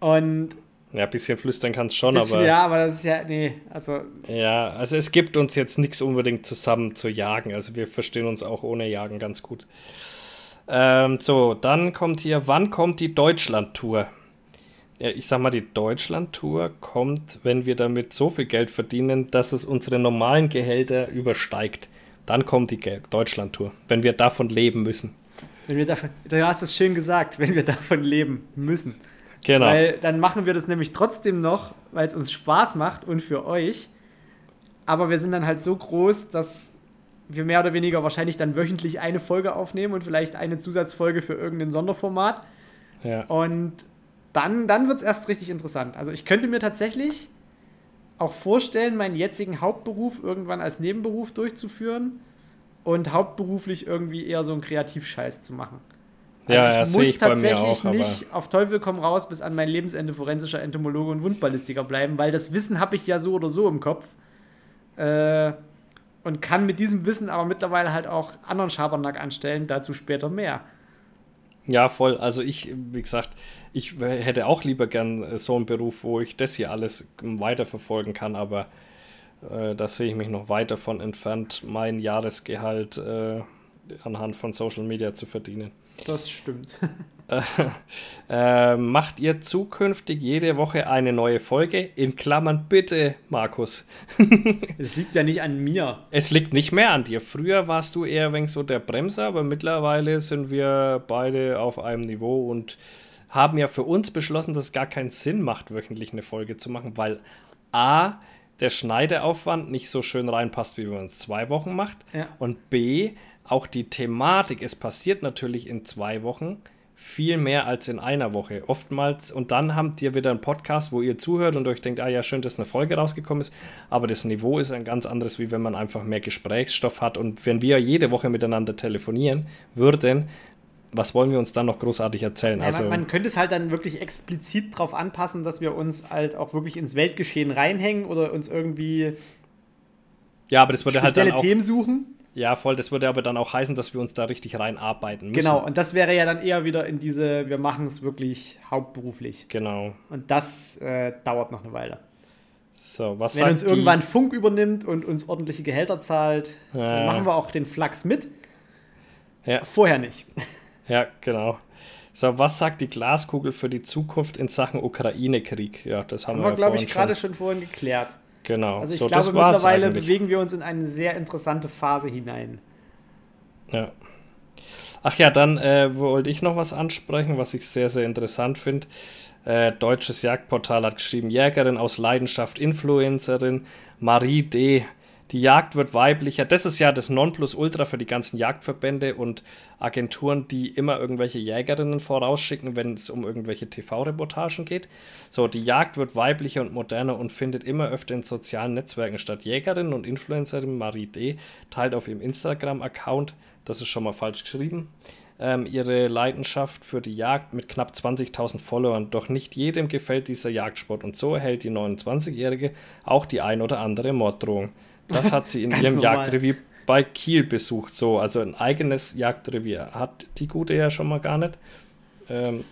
Und Ja, ein bisschen flüstern kannst schon, das, aber. ja, aber das ist ja, nee, also Ja, also es gibt uns jetzt nichts unbedingt zusammen zu jagen. Also wir verstehen uns auch ohne Jagen ganz gut. Ähm, so, dann kommt hier, wann kommt die Deutschland-Tour? Ja, ich sag mal, die Deutschland-Tour kommt, wenn wir damit so viel Geld verdienen, dass es unsere normalen Gehälter übersteigt. Dann kommt die Deutschland-Tour, wenn wir davon leben müssen. Wenn wir davon, du hast es schön gesagt, wenn wir davon leben müssen. Genau. Weil dann machen wir das nämlich trotzdem noch, weil es uns Spaß macht und für euch. Aber wir sind dann halt so groß, dass wir mehr oder weniger wahrscheinlich dann wöchentlich eine Folge aufnehmen und vielleicht eine Zusatzfolge für irgendein Sonderformat. Ja. Und dann, dann wird es erst richtig interessant. Also ich könnte mir tatsächlich auch vorstellen, meinen jetzigen Hauptberuf irgendwann als Nebenberuf durchzuführen und hauptberuflich irgendwie eher so einen Kreativscheiß zu machen. Also ja, ich muss ich tatsächlich auch, nicht auf Teufel komm raus bis an mein Lebensende forensischer Entomologe und Wundballistiker bleiben, weil das Wissen habe ich ja so oder so im Kopf. Äh, und kann mit diesem Wissen aber mittlerweile halt auch anderen Schabernack anstellen, dazu später mehr. Ja, voll. Also ich, wie gesagt, ich hätte auch lieber gern so einen Beruf, wo ich das hier alles weiterverfolgen kann, aber äh, da sehe ich mich noch weit davon entfernt, mein Jahresgehalt äh, anhand von Social Media zu verdienen. Das stimmt. äh, macht ihr zukünftig jede Woche eine neue Folge? In Klammern bitte, Markus. Es liegt ja nicht an mir. Es liegt nicht mehr an dir. Früher warst du eher wenig so der Bremser, aber mittlerweile sind wir beide auf einem Niveau und haben ja für uns beschlossen, dass es gar keinen Sinn macht, wöchentlich eine Folge zu machen, weil A, der Schneideaufwand nicht so schön reinpasst, wie wenn man es zwei Wochen macht. Ja. Und B, auch die Thematik, es passiert natürlich in zwei Wochen viel mehr als in einer Woche. Oftmals, und dann habt ihr wieder einen Podcast, wo ihr zuhört und euch denkt, ah ja, schön, dass eine Folge rausgekommen ist, aber das Niveau ist ein ganz anderes, wie wenn man einfach mehr Gesprächsstoff hat. Und wenn wir jede Woche miteinander telefonieren würden, was wollen wir uns dann noch großartig erzählen? Ja, also, man, man, könnte es halt dann wirklich explizit darauf anpassen, dass wir uns halt auch wirklich ins Weltgeschehen reinhängen oder uns irgendwie ja, aber das würde halt dann auch, Themen suchen. Ja, voll. Das würde aber dann auch heißen, dass wir uns da richtig reinarbeiten müssen. Genau, und das wäre ja dann eher wieder in diese, wir machen es wirklich hauptberuflich. Genau. Und das äh, dauert noch eine Weile. So, was Wenn uns irgendwann Funk übernimmt und uns ordentliche Gehälter zahlt, ja. dann machen wir auch den Flachs mit. Ja. Vorher nicht. Ja, genau. So, was sagt die Glaskugel für die Zukunft in Sachen Ukraine-Krieg? Ja, das haben, haben wir, wir glaube ich, gerade schon vorhin geklärt. Genau. Also ich so, glaube, mittlerweile bewegen wir uns in eine sehr interessante Phase hinein. Ja. Ach ja, dann äh, wollte ich noch was ansprechen, was ich sehr, sehr interessant finde. Äh, deutsches Jagdportal hat geschrieben, Jägerin aus Leidenschaft, Influencerin, Marie D die Jagd wird weiblicher. Das ist ja das Nonplusultra für die ganzen Jagdverbände und Agenturen, die immer irgendwelche Jägerinnen vorausschicken, wenn es um irgendwelche TV-Reportagen geht. So, die Jagd wird weiblicher und moderner und findet immer öfter in sozialen Netzwerken statt. Jägerin und Influencerin Marie D. teilt auf ihrem Instagram-Account, das ist schon mal falsch geschrieben, ähm, ihre Leidenschaft für die Jagd mit knapp 20.000 Followern. Doch nicht jedem gefällt dieser Jagdsport und so erhält die 29-Jährige auch die ein oder andere Morddrohung. Das hat sie in ihrem normal. Jagdrevier bei Kiel besucht. So, also ein eigenes Jagdrevier hat die Gute ja schon mal gar nicht. Ähm,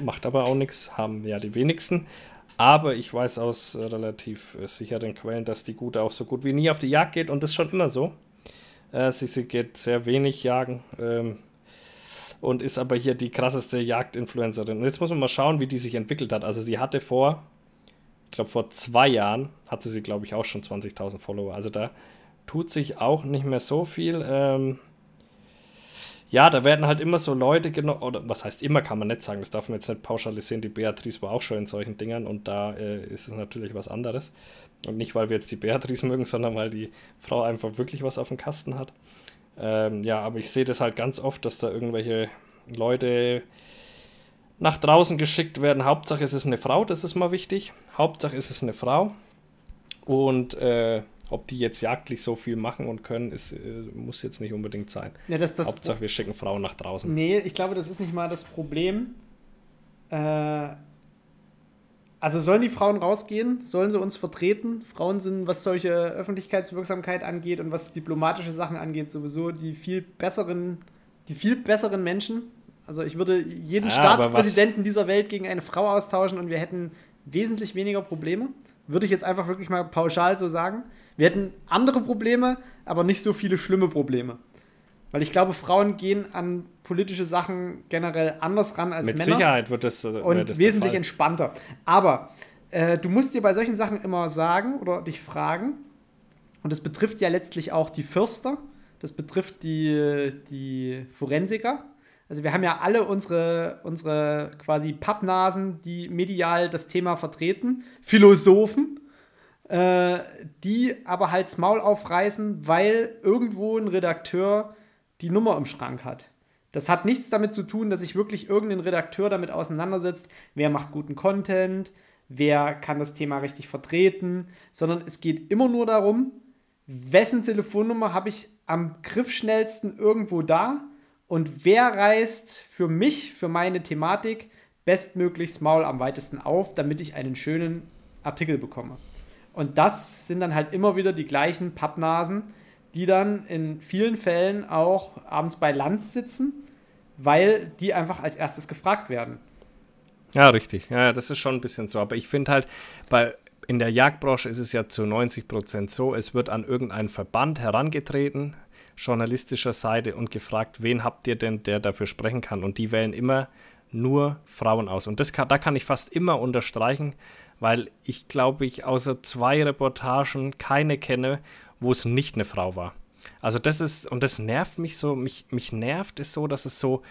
macht aber auch nichts, haben ja die wenigsten. Aber ich weiß aus äh, relativ äh, sicheren Quellen, dass die Gute auch so gut wie nie auf die Jagd geht und das ist schon immer so. Äh, sie, sie, geht sehr wenig jagen ähm, und ist aber hier die krasseste Jagdinfluencerin. Und jetzt muss man mal schauen, wie die sich entwickelt hat. Also sie hatte vor glaube, vor zwei Jahren hatte sie, glaube ich, auch schon 20.000 Follower. Also da tut sich auch nicht mehr so viel. Ähm, ja, da werden halt immer so Leute genommen, oder was heißt immer, kann man nicht sagen, das darf man jetzt nicht pauschalisieren. Die Beatrice war auch schon in solchen Dingern und da äh, ist es natürlich was anderes. Und nicht, weil wir jetzt die Beatrice mögen, sondern weil die Frau einfach wirklich was auf dem Kasten hat. Ähm, ja, aber ich sehe das halt ganz oft, dass da irgendwelche Leute nach draußen geschickt werden. Hauptsache es ist eine Frau, das ist mal wichtig. Hauptsache ist es eine Frau. Und äh, ob die jetzt jagdlich so viel machen und können, ist, äh, muss jetzt nicht unbedingt sein. Ja, das, das Hauptsache wir schicken Frauen nach draußen. Nee, ich glaube, das ist nicht mal das Problem. Äh, also sollen die Frauen rausgehen? Sollen sie uns vertreten? Frauen sind, was solche Öffentlichkeitswirksamkeit angeht und was diplomatische Sachen angeht, sowieso die viel besseren, die viel besseren Menschen also ich würde jeden ja, Staatspräsidenten dieser Welt gegen eine Frau austauschen und wir hätten wesentlich weniger Probleme. Würde ich jetzt einfach wirklich mal pauschal so sagen. Wir hätten andere Probleme, aber nicht so viele schlimme Probleme. Weil ich glaube, Frauen gehen an politische Sachen generell anders ran als Mit Männer. Sicherheit wird das, äh, und das wesentlich entspannter. Aber äh, du musst dir bei solchen Sachen immer sagen oder dich fragen, und das betrifft ja letztlich auch die Fürster, das betrifft die, die Forensiker. Also wir haben ja alle unsere, unsere quasi Pappnasen, die medial das Thema vertreten, Philosophen, äh, die aber halt das Maul aufreißen, weil irgendwo ein Redakteur die Nummer im Schrank hat. Das hat nichts damit zu tun, dass sich wirklich irgendein Redakteur damit auseinandersetzt, wer macht guten Content, wer kann das Thema richtig vertreten, sondern es geht immer nur darum, wessen Telefonnummer habe ich am griffschnellsten irgendwo da und wer reißt für mich, für meine Thematik bestmöglichst Maul am weitesten auf, damit ich einen schönen Artikel bekomme. Und das sind dann halt immer wieder die gleichen Pappnasen, die dann in vielen Fällen auch abends bei Lanz sitzen, weil die einfach als erstes gefragt werden. Ja, richtig. Ja, das ist schon ein bisschen so. Aber ich finde halt, bei, in der Jagdbranche ist es ja zu 90 Prozent so, es wird an irgendeinen Verband herangetreten, journalistischer Seite, und gefragt, wen habt ihr denn, der dafür sprechen kann? Und die wählen immer nur Frauen aus. Und das kann, da kann ich fast immer unterstreichen, weil ich glaube, ich außer zwei Reportagen keine kenne, wo es nicht eine Frau war. Also das ist, und das nervt mich so, mich, mich nervt es so, dass es so,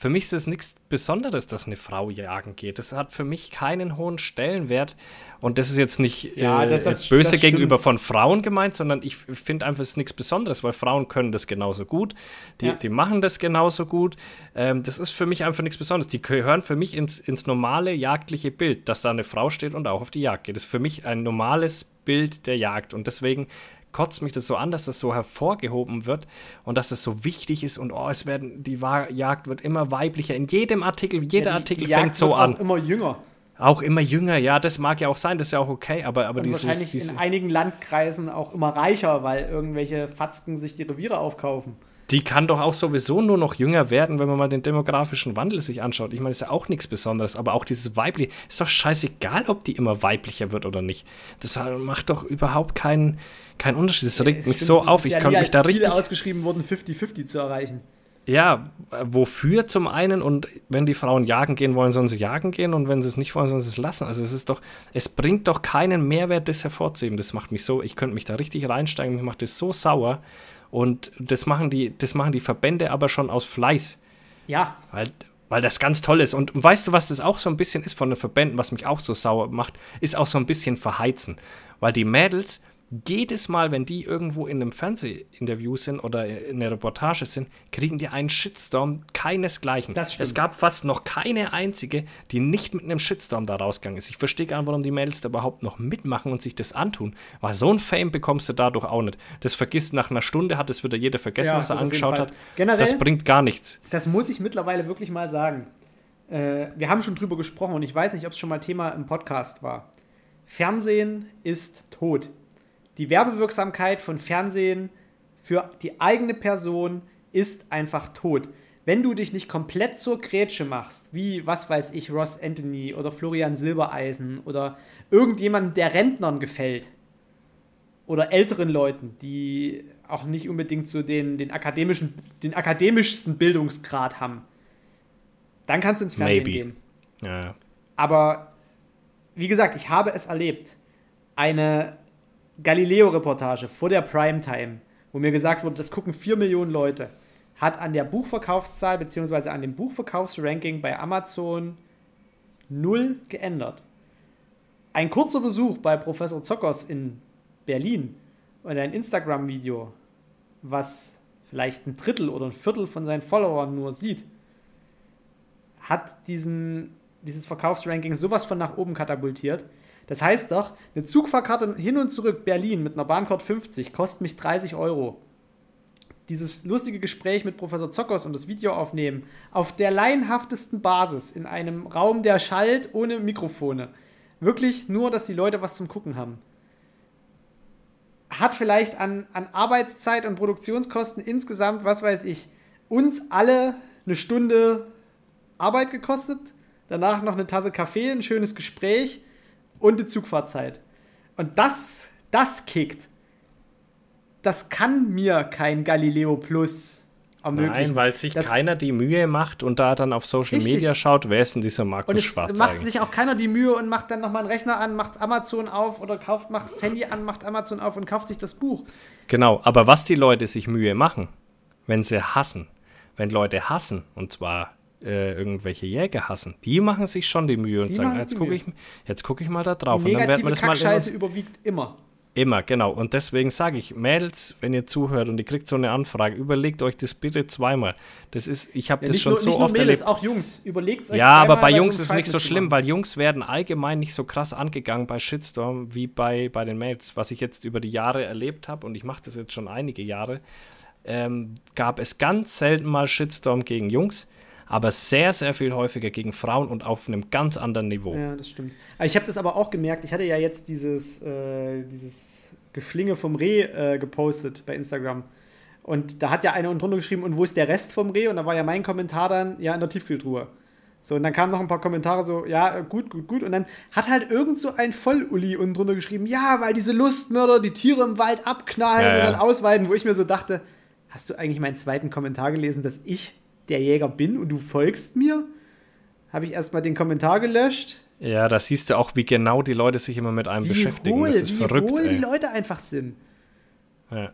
für mich ist es nichts Besonderes, dass eine Frau jagen geht. Das hat für mich keinen hohen Stellenwert. Und das ist jetzt nicht Ja, äh, das- das- böse das gegenüber von Frauen gemeint, sondern ich finde einfach, es ist nichts Besonderes, weil Frauen können das genauso gut. Die, Ja. die machen das genauso gut. Ähm, das ist für mich einfach nichts Besonderes. Die gehören für mich ins, ins normale jagdliche Bild, dass da eine Frau steht und auch auf die Jagd geht. Das ist für mich ein normales Bild der Jagd. Und deswegen kotzt mich das so an, dass das so hervorgehoben wird und dass es so wichtig ist und oh, es werden, die Jagd wird immer weiblicher. In jedem Artikel, jeder Ja, die- Artikel die Jagd fängt so wird auch an. immer jünger. Auch immer jünger, ja, das mag ja auch sein, das ist ja auch okay, aber, aber Und dieses, wahrscheinlich diese, in einigen Landkreisen auch immer reicher, weil irgendwelche Fatzken sich die Reviere aufkaufen. Die kann doch auch sowieso nur noch jünger werden, wenn man mal den demografischen Wandel sich anschaut. Ich meine, ist ja auch nichts Besonderes, aber auch dieses weibliche, ist doch scheißegal, ob die immer weiblicher wird oder nicht. Das macht doch überhaupt keinen, keinen Unterschied. Das regt mich Stimmt, so auf, ich ja kann nie mich da als Ziel richtig ausgeschrieben worden, 50-50 zu erreichen. Ja, äh, wofür zum einen und wenn die Frauen jagen gehen wollen, sollen sie jagen gehen und wenn sie es nicht wollen, sollen sie es lassen. Also es ist doch, es bringt doch keinen Mehrwert, das hervorzuheben. Das macht mich so, ich könnte mich da richtig reinsteigen, mich macht das so sauer und das machen die, das machen die Verbände aber schon aus Fleiß, Ja, weil, weil das ganz toll ist. Und weißt du, was das auch so ein bisschen ist von den Verbänden, was mich auch so sauer macht, ist auch so ein bisschen verheizen. Weil die Mädels, jedes Mal, wenn die irgendwo in einem Fernsehinterview sind oder in einer Reportage sind, kriegen die einen Shitstorm keinesgleichen. Das stimmt. Es gab fast noch keine einzige, die nicht mit einem Shitstorm da rausgegangen ist. Ich verstehe gar nicht, warum die Mädels da überhaupt noch mitmachen und sich das antun. Weil so ein Fame bekommst du dadurch auch nicht. Das vergisst nach einer Stunde, hat es wieder jeder vergessen, Ja, was er angeschaut hat. Generell- das bringt gar nichts. das muss ich mittlerweile wirklich mal sagen. Äh, wir haben schon drüber gesprochen und ich weiß nicht, ob es schon mal Thema im Podcast war. Fernsehen ist tot. Die Werbewirksamkeit von Fernsehen für die eigene Person ist einfach tot. Wenn du dich nicht komplett zur Grätsche machst, wie, was weiß ich, Ross Anthony oder Florian Silbereisen oder irgendjemand, der Rentnern gefällt oder älteren Leuten, die auch nicht unbedingt so den, den, akademischen, den akademischsten Bildungsgrad haben, dann kannst du ins Fernsehen Maybe. gehen. Ja. Aber wie gesagt, ich habe es erlebt. Eine Galileo-Reportage vor der Primetime, wo mir gesagt wurde, das gucken 4 Millionen Leute, hat an der Buchverkaufszahl bzw. an dem Buchverkaufsranking bei Amazon null geändert. Ein kurzer Besuch bei Professor Zockers in Berlin und ein Instagram-Video, was vielleicht ein Drittel oder ein Viertel von seinen Followern nur sieht, hat diesen, dieses Verkaufsranking sowas von nach oben katapultiert. Das heißt doch, eine Zugfahrkarte hin und zurück Berlin mit einer Bahncard 50 kostet mich 30 Euro. Dieses lustige Gespräch mit Professor Zockers und das Video aufnehmen, auf der laienhaftesten Basis, in einem Raum, der schallt, ohne Mikrofone. Wirklich nur, dass die Leute was zum Gucken haben. Hat vielleicht an, an Arbeitszeit und Produktionskosten insgesamt, was weiß ich, uns alle eine Stunde Arbeit gekostet, danach noch eine Tasse Kaffee, ein schönes Gespräch und die Zugfahrzeit. Und das, das kickt. Das kann mir kein Galileo Plus Nein, weil sich Das- keiner die Mühe macht und da dann auf Social Richtig. Media schaut, wer ist denn dieser Und Markus es Schwarz macht eigentlich? sich auch keiner die Mühe und macht dann nochmal einen Rechner an, macht Amazon auf oder kauft, macht das Handy an, macht Amazon auf und kauft sich das Buch. Genau, aber was die Leute sich Mühe machen, wenn sie hassen, wenn Leute hassen, und zwar äh, irgendwelche Jäger hassen, die machen sich schon die Mühe und Die sagen, jetzt gucke ich, jetzt guck ich mal da drauf. Die Und dann werden wir negative das mal immer, überwiegt immer. immer, genau. Und deswegen sage ich, Mädels, wenn ihr zuhört und ihr kriegt so eine Anfrage, überlegt euch das bitte zweimal. Das ist, ich habe Ja, das schon nur, so nicht nur oft Mädels, erlebt. auch Jungs. Überlegt euch Ja, aber bei so Jungs einen ist Scheiß nicht so schlimm, weil Jungs werden allgemein nicht so krass angegangen bei Shitstorm wie bei, bei den Mails. Was ich jetzt über die Jahre erlebt habe, und ich mache das jetzt schon einige Jahre, ähm, gab es ganz selten mal Shitstorm gegen Jungs, aber sehr, sehr viel häufiger gegen Frauen und auf einem ganz anderen Niveau. Ja, das stimmt. Ich habe das aber auch gemerkt. Ich hatte ja jetzt dieses, äh, dieses Geschlinge vom Reh äh, gepostet bei Instagram. Und da hat ja einer unten drunter geschrieben, und wo ist der Rest vom Reh? Und da war ja mein Kommentar dann, ja, in der Tiefkühltruhe. So, und dann kamen noch ein paar Kommentare so, ja, äh, gut, gut, gut. Und dann hat halt irgend so ein Vollulli unten drunter geschrieben, ja, weil diese Lustmörder die Tiere im Wald abknallen Ja, und ja. dann ausweiden, wo ich mir so dachte, hast du eigentlich meinen zweiten Kommentar gelesen, dass ich der Jäger bin und du folgst mir? Habe ich erstmal den Kommentar gelöscht. Ja, da siehst du auch, wie genau die Leute sich immer mit einem Wie beschäftigen. hohl, das ist wie verrückt, hohl die. Leute einfach sind. Ja.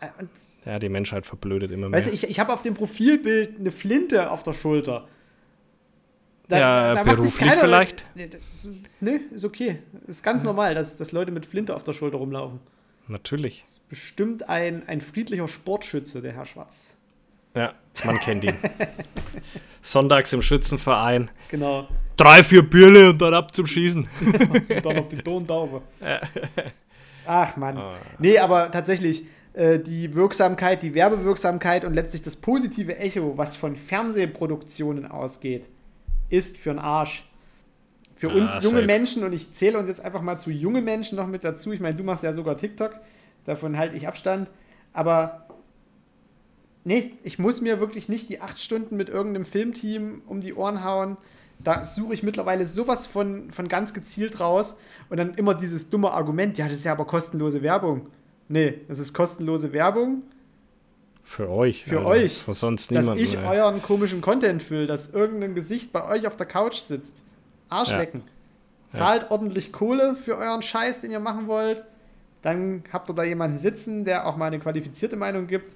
Äh, Und, ja, die Menschheit verblödet immer mehr. weißt du, ich, ich habe auf dem Profilbild eine Flinte auf der Schulter. Ja, macht sich beruflich vielleicht? Nee, das, nee, ist okay. Ist ganz normal, dass, dass Leute mit Flinte auf der Schulter rumlaufen. Natürlich. Bestimmt ein, ein friedlicher Sportschütze, der Herr Schwarz. Ja, man kennt ihn. Sonntags im Schützenverein. Genau. Drei, vier Bierle und dann ab zum Schießen. Und dann auf die Tontaube. Ach Mann. Nee, aber tatsächlich, äh, die Wirksamkeit, die Werbewirksamkeit und letztlich das positive Echo, was von Fernsehproduktionen ausgeht, ist für einen Arsch. Für Ah, uns junge safe. Menschen, und ich zähle uns jetzt einfach mal zu junge Menschen noch mit dazu. Ich meine, du machst ja sogar TikTok, davon halte ich Abstand. Aber nee, ich muss mir wirklich nicht die acht Stunden mit irgendeinem Filmteam um die Ohren hauen. Da suche ich mittlerweile sowas von, von ganz gezielt raus. Und dann immer dieses dumme Argument, ja, das ist ja aber kostenlose Werbung. Nee, das ist kostenlose Werbung, Für euch. Für euch. Für sonst dass niemanden. ich ey. euren komischen Content fülle, dass irgendein Gesicht bei euch auf der Couch sitzt. Arschlecken. Zahlt ordentlich Kohle für euren Scheiß, den ihr machen wollt. Dann habt ihr da jemanden sitzen, der auch mal eine qualifizierte Meinung gibt.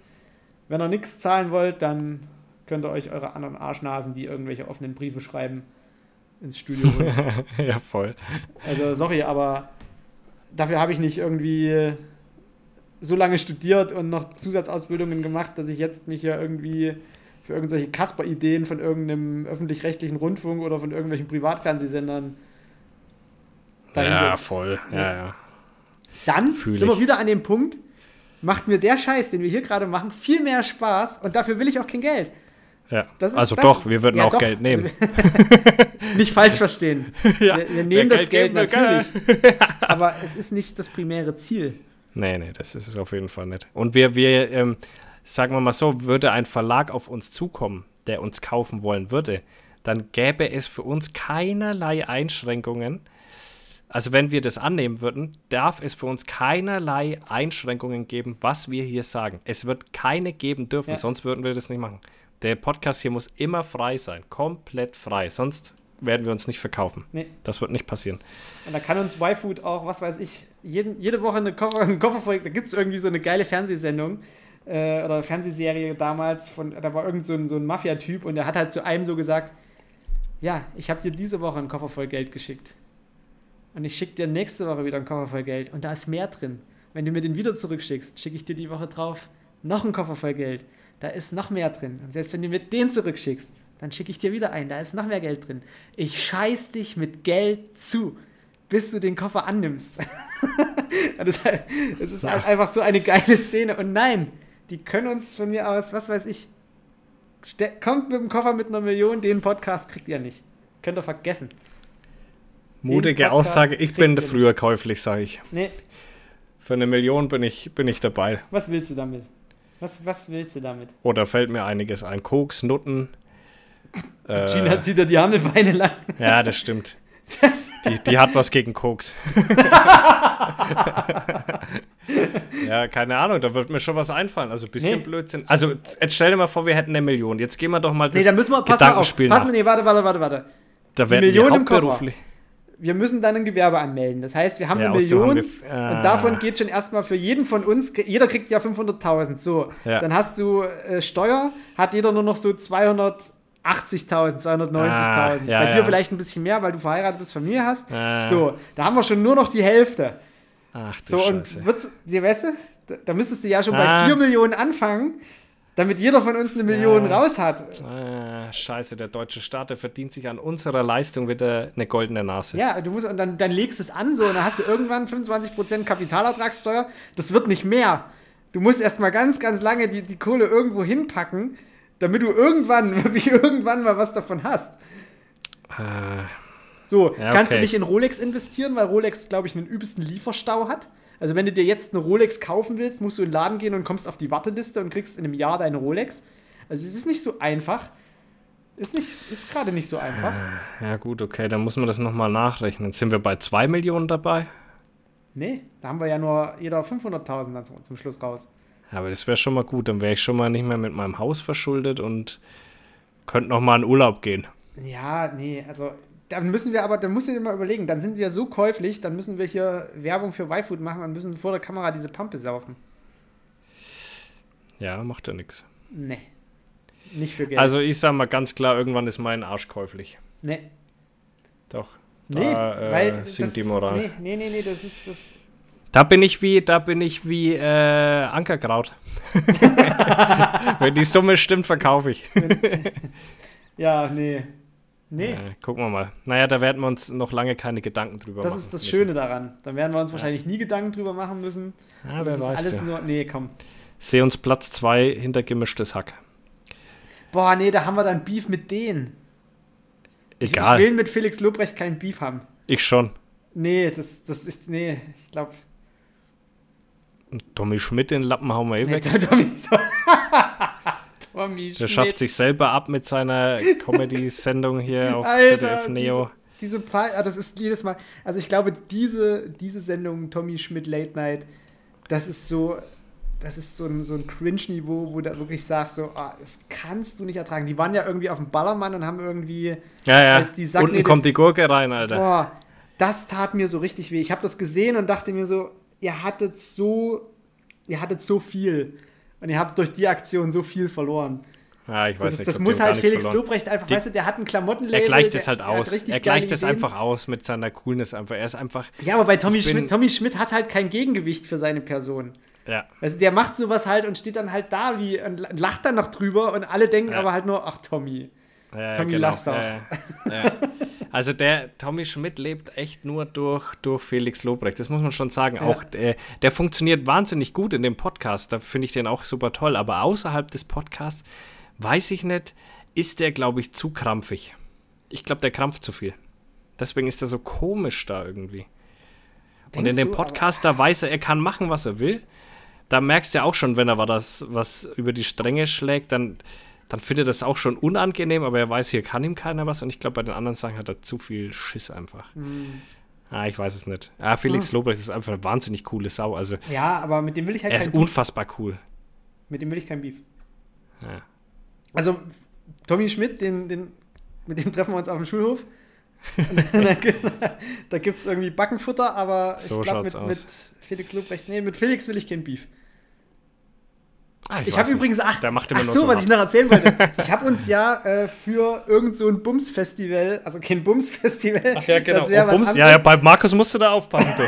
Wenn ihr nichts zahlen wollt, dann könnt ihr euch eure anderen Arschnasen, die irgendwelche offenen Briefe schreiben, ins Studio holen. ja, voll. Also, sorry, aber dafür habe ich nicht irgendwie so lange studiert und noch Zusatzausbildungen gemacht, dass ich jetzt mich ja irgendwie für irgendwelche Kasper-Ideen von irgendeinem öffentlich-rechtlichen Rundfunk oder von irgendwelchen Privatfernsehsendern dahin Ja, setz. voll. Ja, ja. Dann Fühl sind wir ich. wieder an dem Punkt, macht mir der Scheiß, den wir hier gerade machen, viel mehr Spaß und dafür will ich auch kein Geld. ja. Also doch, ist- wir würden ja, auch doch. Geld nehmen. Nicht falsch verstehen. Ja, wir, wir wer nehmen das Geld kann. natürlich. Aber es ist nicht das primäre Ziel. Nee, nee, das ist es auf jeden Fall nicht. Und wir, wir ähm, sagen wir mal so, würde ein Verlag auf uns zukommen, der uns kaufen wollen würde, dann gäbe es für uns keinerlei Einschränkungen. Also wenn wir das annehmen würden, darf es für uns keinerlei Einschränkungen geben, was wir hier sagen. Es wird keine geben dürfen, Ja. sonst würden wir das nicht machen. Der Podcast hier muss immer frei sein, komplett frei, sonst werden wir uns nicht verkaufen. Nee. Das wird nicht passieren. Und da kann uns YFood auch, was weiß ich, jeden, jede Woche eine Koffer, einen Koffer voll. Da gibt es irgendwie so eine geile Fernsehsendung äh, oder Fernsehserie damals. Von, da war irgend so ein, so ein Mafia-Typ und der hat halt zu einem so gesagt: Ja, ich habe dir diese Woche einen Koffer voll Geld geschickt. Und ich schicke dir nächste Woche wieder einen Koffer voll Geld. Und da ist mehr drin. Wenn du mir den wieder zurückschickst, schicke ich dir die Woche drauf noch einen Koffer voll Geld. Da ist noch mehr drin. Und selbst wenn du mir den zurückschickst, dann schicke ich dir wieder einen. Da ist noch mehr Geld drin. Ich scheiß dich mit Geld zu, bis du den Koffer annimmst. Das, das ist halt einfach so eine geile Szene. Und nein, die können uns von mir aus, was weiß ich, kommt mit dem Koffer mit einer Million, den Podcast kriegt ihr nicht. Könnt ihr vergessen. Mutige Aussage, ich bin früher käuflich, sage ich. Nee, Für eine Million bin ich, bin ich dabei. was willst du damit? Was, was willst du damit? Oder fällt mir einiges ein. Koks, Nutten. Äh, Gina zieht dir die Hammelbeine lang. ja, das stimmt. Die, die hat was gegen Koks. ja, keine Ahnung, da wird mir schon was einfallen. Also ein bisschen Nee. Blödsinn. Also jetzt stell dir mal vor, wir hätten eine Million. Jetzt gehen wir doch mal das Nee, da müssen wir, pass mal auf. Gedankenspiel Pass mal, nee, warte, warte, warte, warte. Da werden Million wir im Koffer. Wir müssen dann ein Gewerbe anmelden. Das heißt, wir haben Ja, eine Million wir- ah. und davon geht schon erstmal für jeden von uns, jeder kriegt ja 500.000. So, Ja. dann hast du äh, Steuer, hat jeder nur noch so 280.000, 290.000. Ah, ja, Bei dir vielleicht ein bisschen mehr, weil du verheiratet bist, Familie hast. Ah. So, da haben wir schon nur noch die Hälfte. Ach du So, Scheiße. und wird's, weißt du, da, da müsstest du ja schon Ah. bei 4 Millionen anfangen, damit jeder von uns eine Million Ja. raus hat. Ah, scheiße, der deutsche Staat, der verdient sich an unserer Leistung wieder eine goldene Nase. Ja, du musst, und dann, dann legst es an, so, und dann hast du irgendwann 25% Kapitalertragssteuer. Das wird nicht mehr. Du musst erstmal ganz, ganz lange die, die Kohle irgendwo hinpacken, damit du irgendwann, wirklich irgendwann mal was davon hast. Ah, So, Ja, kannst du okay. nicht in Rolex investieren, weil Rolex, glaube ich, einen übelsten Lieferstau hat. Also wenn du dir jetzt eine Rolex kaufen willst, musst du in den Laden gehen und kommst auf die Warteliste und kriegst in einem Jahr deine Rolex. Also es ist nicht so einfach. Ist, nicht, ist gerade nicht so einfach. ja gut, okay, dann muss man das nochmal nachrechnen. Sind wir bei 2 Millionen dabei? Nee, da haben wir ja nur jeder 500.000 dann zum, Schluss raus. Aber das wäre schon mal gut, dann wäre ich schon mal nicht mehr mit meinem Haus verschuldet und könnte noch mal in Urlaub gehen. Ja, nee, also dann müssen wir aber, dann musst du dir mal überlegen, dann sind wir so käuflich, dann müssen wir hier Werbung für Y-Food machen und müssen vor der Kamera diese Pampe saufen. Ja, macht ja nichts. Nee. Nicht für Geld. Also ich sag mal ganz klar, irgendwann ist mein Arsch käuflich. nee. Doch. Nee, da äh, weil sinkt die ist- Moral. Nee, nee, nee, nee, das ist das. Da bin ich wie, da bin ich wie äh, Ankerkraut. Wenn die Summe stimmt, verkaufe ich. Ja, nee. Nee, Äh, gucken wir mal. Naja, da werden wir uns noch lange keine Gedanken drüber das machen. ist das müssen. Schöne daran. Dann werden wir uns wahrscheinlich nie Gedanken drüber machen müssen. Ja, das ist alles Ja. nur. Nee, komm. Sehe uns Platz 2 hinter gemischtes Hack. Boah, nee, da haben wir dann Beef mit denen. Ich, ich Egal. will mit Felix Lobrecht kein Beef haben. Ich schon. Nee, das, das ist. Nee, ich glaube. Tommy Schmidt den Lappen hauen wir eh Nee, weg. Tommy, Tommy Der schafft sich selber ab mit seiner Comedy-Sendung hier auf Alter, ZDF Neo. Diese, diese ah, das ist jedes Mal. Also ich glaube, diese, diese Sendung Tommy Schmidt Late Night, das ist so, das ist so ein, so ein Cringe-Niveau, wo du wirklich sagst, so, ah, das kannst du nicht ertragen. Die waren ja irgendwie auf dem Ballermann und haben irgendwie, Ja, ja. als die Sacknähte- Unten kommt die Gurke rein, Alter. boah, das tat mir so richtig weh. Ich habe das gesehen und dachte mir so, ihr hattet so, ihr hattet so viel. Und ihr habt durch die Aktion so viel verloren. Ja, ich weiß das nicht. das muss halt Felix verloren. Lobrecht einfach, Die- weißt du, der hat ein Klamottenlabel. Er gleicht es halt aus. Er gleicht es einfach aus mit seiner Coolness einfach. Er ist einfach, Ja, aber bei Tommy Schmidt, Tommy Schmidt hat halt kein Gegengewicht für seine Person. ja. Also der macht sowas halt und steht dann halt da wie und lacht dann noch drüber und alle denken Ja. aber halt nur, ach Tommy. Ja, Tommy genau. Laster. Ja, ja. Also der Tommy Schmidt lebt echt nur durch, durch Felix Lobrecht. Das muss man schon sagen. Auch der, der funktioniert wahnsinnig gut in dem Podcast. Da finde ich den auch super toll. Aber außerhalb des Podcasts weiß ich nicht, ist der, glaube ich, zu krampfig. Ich glaube, der krampft zu viel. Deswegen ist er so komisch da irgendwie. Und Denkst in dem Podcast, da weiß er, er kann machen, was er will. Da merkst du ja auch schon, wenn er was, was über die Stränge schlägt, dann, dann findet er das auch schon unangenehm, aber er weiß, hier kann ihm keiner was. Und ich glaube, bei den anderen Sachen hat er zu viel Schiss einfach. Hm. Ah, ich weiß es nicht. Ah, Felix Lobrecht ist einfach eine wahnsinnig coole Sau. Also, ja, aber mit dem will ich halt er ist Beef. unfassbar cool. Mit dem will ich kein Beef. Ja. Also Tommy Schmidt, den, den, mit dem treffen wir uns auf dem Schulhof. Dann- da gibt es irgendwie Backenfutter, aber So ich glaube mit, mit Felix Lobrecht, nee, mit Felix will ich kein Beef. Ah, Ich habe übrigens, ach, Der macht ach immer nur so, so was ich noch erzählen wollte. Ich habe uns ja äh, für irgend so ein Bums-Festival, also kein Bums-Festival, Ach ja, genau. das wäre Oh, Bums, ja, ja, bei Markus musst du da aufpassen, du.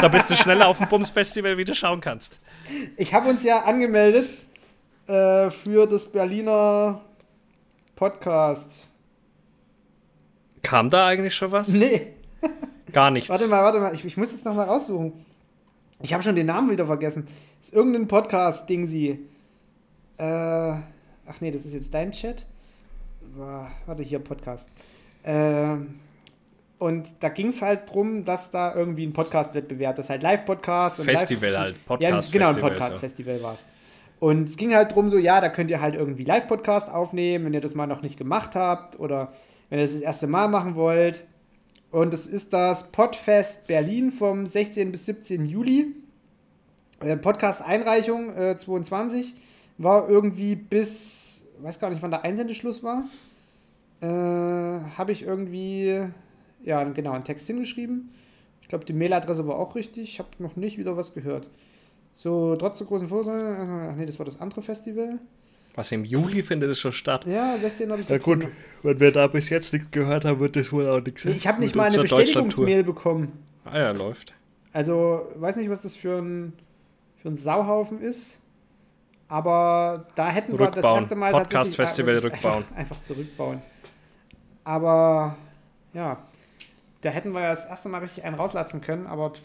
da bist du schneller auf dem Bums-Festival, wie du schauen kannst. Ich habe uns ja angemeldet äh, für das Berliner Podcast. Kam da eigentlich schon was? Nee, Gar nichts. warte mal, warte mal, ich, ich muss es nochmal raussuchen. Ich habe schon den Namen wieder vergessen. Ist irgendein Podcast-Ding sie. Äh, ach nee, das ist jetzt dein Chat. Wa- Warte, hier, Podcast. Ähm, und da ging es halt drum, dass da irgendwie ein Podcast-Wettbewerb, das ist halt Live-Podcast und Festival Live halt, Ja, Podcast genau, ein Festival, Podcast-Festival war es. Und es ging halt drum so, ja, da könnt ihr halt irgendwie Live-Podcast aufnehmen, wenn ihr das mal noch nicht gemacht habt oder wenn ihr das das erste Mal machen wollt. Und es ist das Podfest Berlin vom 16. bis 17. Juli. Äh, Podcast-Einreichung äh, 22 war irgendwie bis, weiß gar nicht, wann der Einsendeschluss war. Äh, Habe ich irgendwie, ja, genau, einen Text hingeschrieben. Ich glaube, die Mailadresse war auch richtig. Ich habe noch nicht wieder was gehört. So, trotz der großen Vorteile, ach nee, das war das andere Festival. Was im Juli findet es schon statt. Ja, 16 habe ich Ja 17. gut, wenn wir da bis jetzt nichts gehört haben, wird das wohl auch nichts. Ich habe nicht mal eine. Bestätigungsmail bekommen. Ah ja, läuft. Also, weiß nicht, was das für ein, für ein Sauhaufen ist. Aber da hätten wir das Rückbauen. erste Mal Podcast-Festival tatsächlich rückbauen. Einfach, einfach zurückbauen. Aber ja, da hätten wir ja das erste Mal richtig einen rauslassen können, aber pff,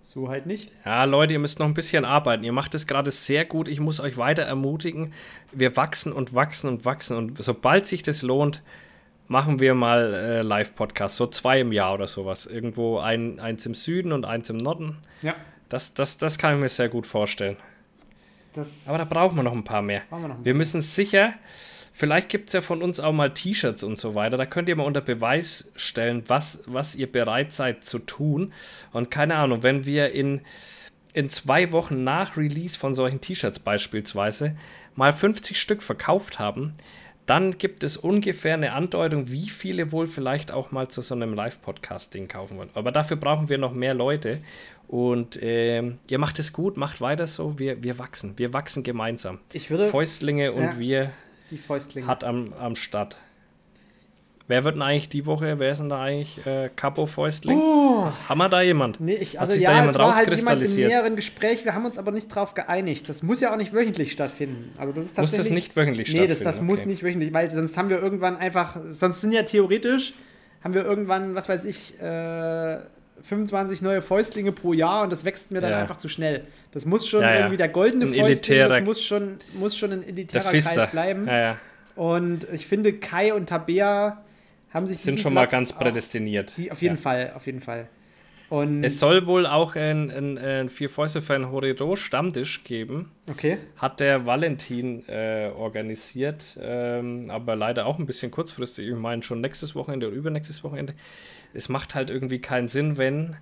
so halt nicht. Ja, Leute, ihr müsst noch ein bisschen arbeiten. Ihr macht es gerade sehr gut. Ich muss euch weiter ermutigen. Wir wachsen und wachsen und wachsen. Und sobald sich das lohnt, machen wir mal äh, Live-Podcasts. So zwei im Jahr oder sowas. Irgendwo ein, eins im Süden und eins im Norden. Ja, Das, das, das kann ich mir sehr gut vorstellen. das Aber da brauchen wir noch ein paar mehr. wir Wir müssen sicher, vielleicht gibt es ja von uns auch mal T-Shirts und so weiter. Da könnt ihr mal unter Beweis stellen, was, was ihr bereit seid zu tun. Und keine Ahnung, wenn wir in, in zwei Wochen nach Release von solchen T-Shirts beispielsweise mal 50 Stück verkauft haben, dann gibt es ungefähr eine Andeutung, wie viele wohl vielleicht auch mal zu so einem Live-Podcast-Ding kaufen wollen. Aber dafür brauchen wir noch mehr Leute. Und ähm, ihr macht es gut, macht weiter so. Wir, wir wachsen. Wir wachsen gemeinsam. Ich würde Fäustlinge und Ja. wir die Fäustlinge. hat am, am Start. Wer wird denn eigentlich die Woche, wer ist denn da eigentlich äh, Capo Fäustling? Oh, Haben wir da jemand? nee, ich, Hat also sich da ja, jemand es war halt jemand im näheren Gespräch. Wir haben uns aber nicht drauf geeinigt. Das muss ja auch nicht wöchentlich stattfinden. Also das ist Muss das nicht wöchentlich Nee, das, stattfinden? das muss Okay. nicht wöchentlich, weil sonst haben wir irgendwann einfach, sonst sind ja theoretisch, haben wir irgendwann, was weiß ich, äh, 25 neue Fäustlinge pro Jahr und das wächst mir dann Ja. einfach zu schnell. Das muss schon Ja, irgendwie der goldene Ein Fäustling, das elitärer- muss schon, muss schon ein elitärer. Kreis bleiben. Und ich finde, Kai und Tabea haben sich Sind schon mal Platz ganz auch- prädestiniert. Die, auf jeden. Fall, auf jeden Fall. Und Es soll wohl auch ein, ein, ein Vier-Fäuste-Fan Horiro Stammtisch geben. okay. Hat der Valentin äh, organisiert, ähm, aber leider auch ein bisschen kurzfristig. Ich meine, schon nächstes Wochenende oder übernächstes Wochenende. Es macht halt irgendwie keinen Sinn, wenn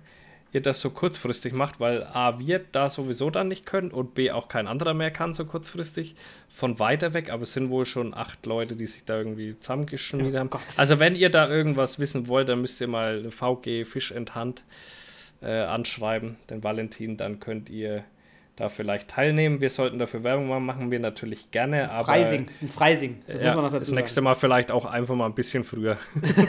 ihr das so kurzfristig macht, weil A, wir da sowieso dann nicht können und B, auch kein anderer mehr kann so kurzfristig von weiter weg. Aber es sind wohl schon acht Leute, die sich da irgendwie zusammengeschmiert Ja, haben. Gott. Also, wenn ihr da irgendwas wissen wollt, dann müsst ihr mal VG Fisch in Hand äh, anschreiben, den Valentin, dann könnt ihr da vielleicht teilnehmen. Wir sollten dafür Werbung machen, machen wir natürlich gerne. Aber, Freising, ein Freising. Das ja, muss man noch das dazu nächste sagen. Mal vielleicht auch einfach mal ein bisschen früher.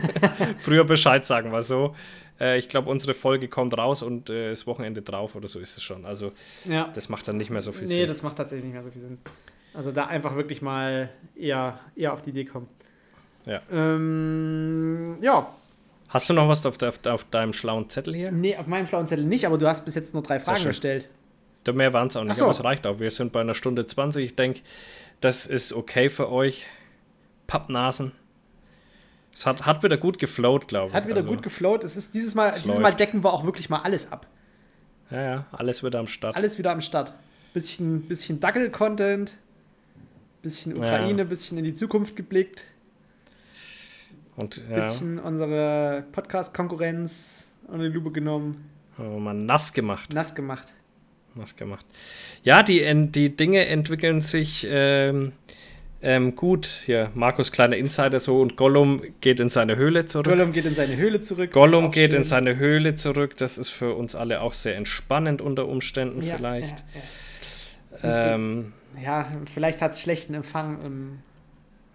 früher Bescheid sagen, wir so. Äh, ich glaube, unsere Folge kommt raus und äh, das Wochenende drauf oder so ist es schon. Also, Ja. das macht dann nicht mehr so viel Nee, Sinn. das macht tatsächlich nicht mehr so viel Sinn. Also da einfach wirklich mal eher, eher auf die Idee kommen. Ja. Ähm, ja, Hast du noch was auf, de, auf, deinem schlauen Zettel hier? nee, auf meinem schlauen Zettel nicht, aber du hast bis jetzt nur drei Fragen schön. gestellt. Da mehr waren es auch nicht, so. aber es reicht auch. Wir sind bei einer Stunde 20. Ich denke, das ist okay für euch. Pappnasen. Es hat, hat wieder gut geflowt, glaube ich. Hat wieder Also, gut geflowt. Es ist dieses Mal, Es dieses Mal decken wir auch wirklich mal alles ab. Ja, ja, alles wieder am Start. Alles wieder am Start. Bisschen, bisschen Dackel-Content, bisschen Ukraine, Ja. bisschen in die Zukunft geblickt, Und ja, bisschen unsere Podcast-Konkurrenz unter die Lupe genommen, haben wir mal nass gemacht. nass gemacht. Nass gemacht. Ja, die, die Dinge entwickeln sich ähm, ähm, gut. Hier, Markus, kleiner Insider so und Gollum geht in seine Höhle zurück. Gollum geht in seine Höhle zurück. das Gollum geht in schön. seine Höhle zurück. Das ist für uns alle auch sehr entspannend unter Umständen Ja, vielleicht. Ja, ja. Ähm, ja, vielleicht hat es schlechten Empfang im,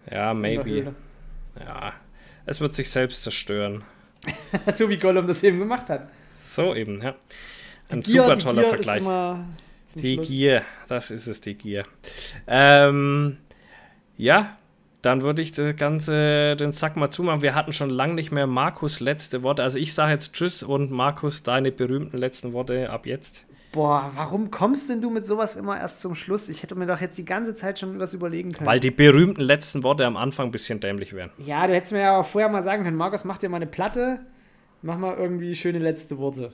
ja, in maybe. Ja, es wird sich selbst zerstören. so wie Gollum das eben gemacht hat. So eben, ja. Ein Gier- super toller Gier Vergleich. Die Schluss- Gier, das ist es, die Gier. Ähm, ja, dann würde ich das Ganze, den Sack mal zumachen. Wir hatten schon lange nicht mehr Markus letzte Worte. Also ich sage jetzt Tschüss und Markus, deine berühmten letzten Worte ab jetzt. Boah, warum kommst denn du mit sowas immer erst zum Schluss? Ich hätte mir doch jetzt die ganze Zeit schon was überlegen können. Weil die berühmten letzten Worte am Anfang ein bisschen dämlich wären. ja, du hättest mir ja auch vorher mal sagen können, Markus, mach dir mal eine Platte, mach mal irgendwie schöne letzte Worte.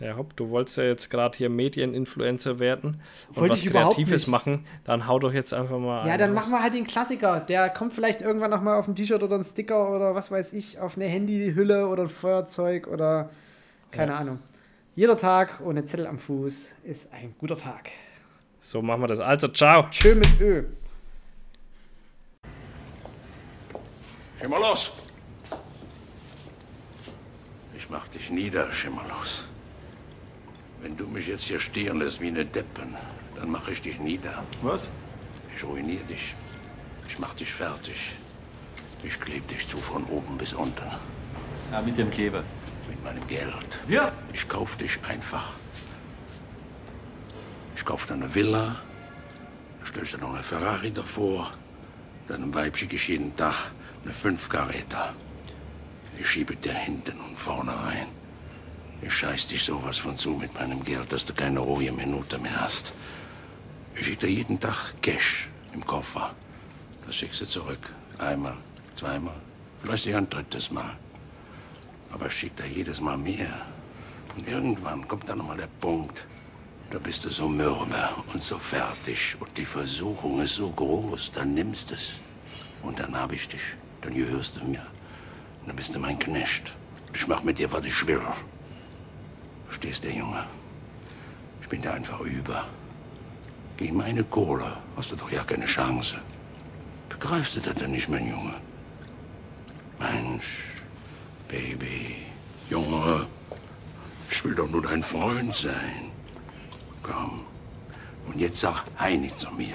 Ja, hopp, du wolltest ja jetzt gerade hier Medieninfluencer werden und Wollte was Kreatives nicht. machen, dann hau doch jetzt einfach mal Ja, dann raus. machen wir halt den Klassiker. Der kommt vielleicht irgendwann noch mal auf ein T-Shirt oder ein Sticker oder was weiß ich, auf eine Handyhülle oder ein Feuerzeug oder keine Ahnung. Jeder Tag ohne Zettel am Fuß ist ein guter Tag. So machen wir das. Also, ciao. Schön mit Ö. Schimmerlos! Ich mach dich nieder, Schimmerlos. Wenn du mich jetzt hier stehen lässt wie eine Deppen, dann mach ich dich nieder. Was? Ich ruinier dich. Ich mach dich fertig. Ich kleb dich zu von oben bis unten. Ja, mit dem Kleber. Mit meinem Geld. Ja? Ich kauf dich einfach. Ich kauf dir eine Villa, dann stellst du noch eine Ferrari davor, deinem Weib schicke ich jeden Tag eine Fünfkaräter. Ich schiebe dir hinten und vorne rein. Ich scheiß dich sowas von zu mit meinem Geld, dass du keine ruhige Minute mehr hast. Ich schicke dir jeden Tag Cash im Koffer. Das schickst du zurück. Einmal, zweimal, vielleicht ein drittes Mal. Aber ich schick dir jedes Mal mehr. Und irgendwann kommt dann noch mal der Punkt, da bist du so mürbe und so fertig und die Versuchung ist so groß, dann nimmst es. Und dann hab ich dich, dann gehörst du mir. Und dann bist du mein Knecht. Ich mach mit dir, was ich will. Verstehst du, Junge? Ich bin dir einfach über. Gegen meine Kohle hast du doch ja keine Chance. Begreifst du das denn nicht, mein Junge? Mensch, Baby, Junge, ich will doch nur dein Freund sein. Komm. Und jetzt sag Heini zu mir.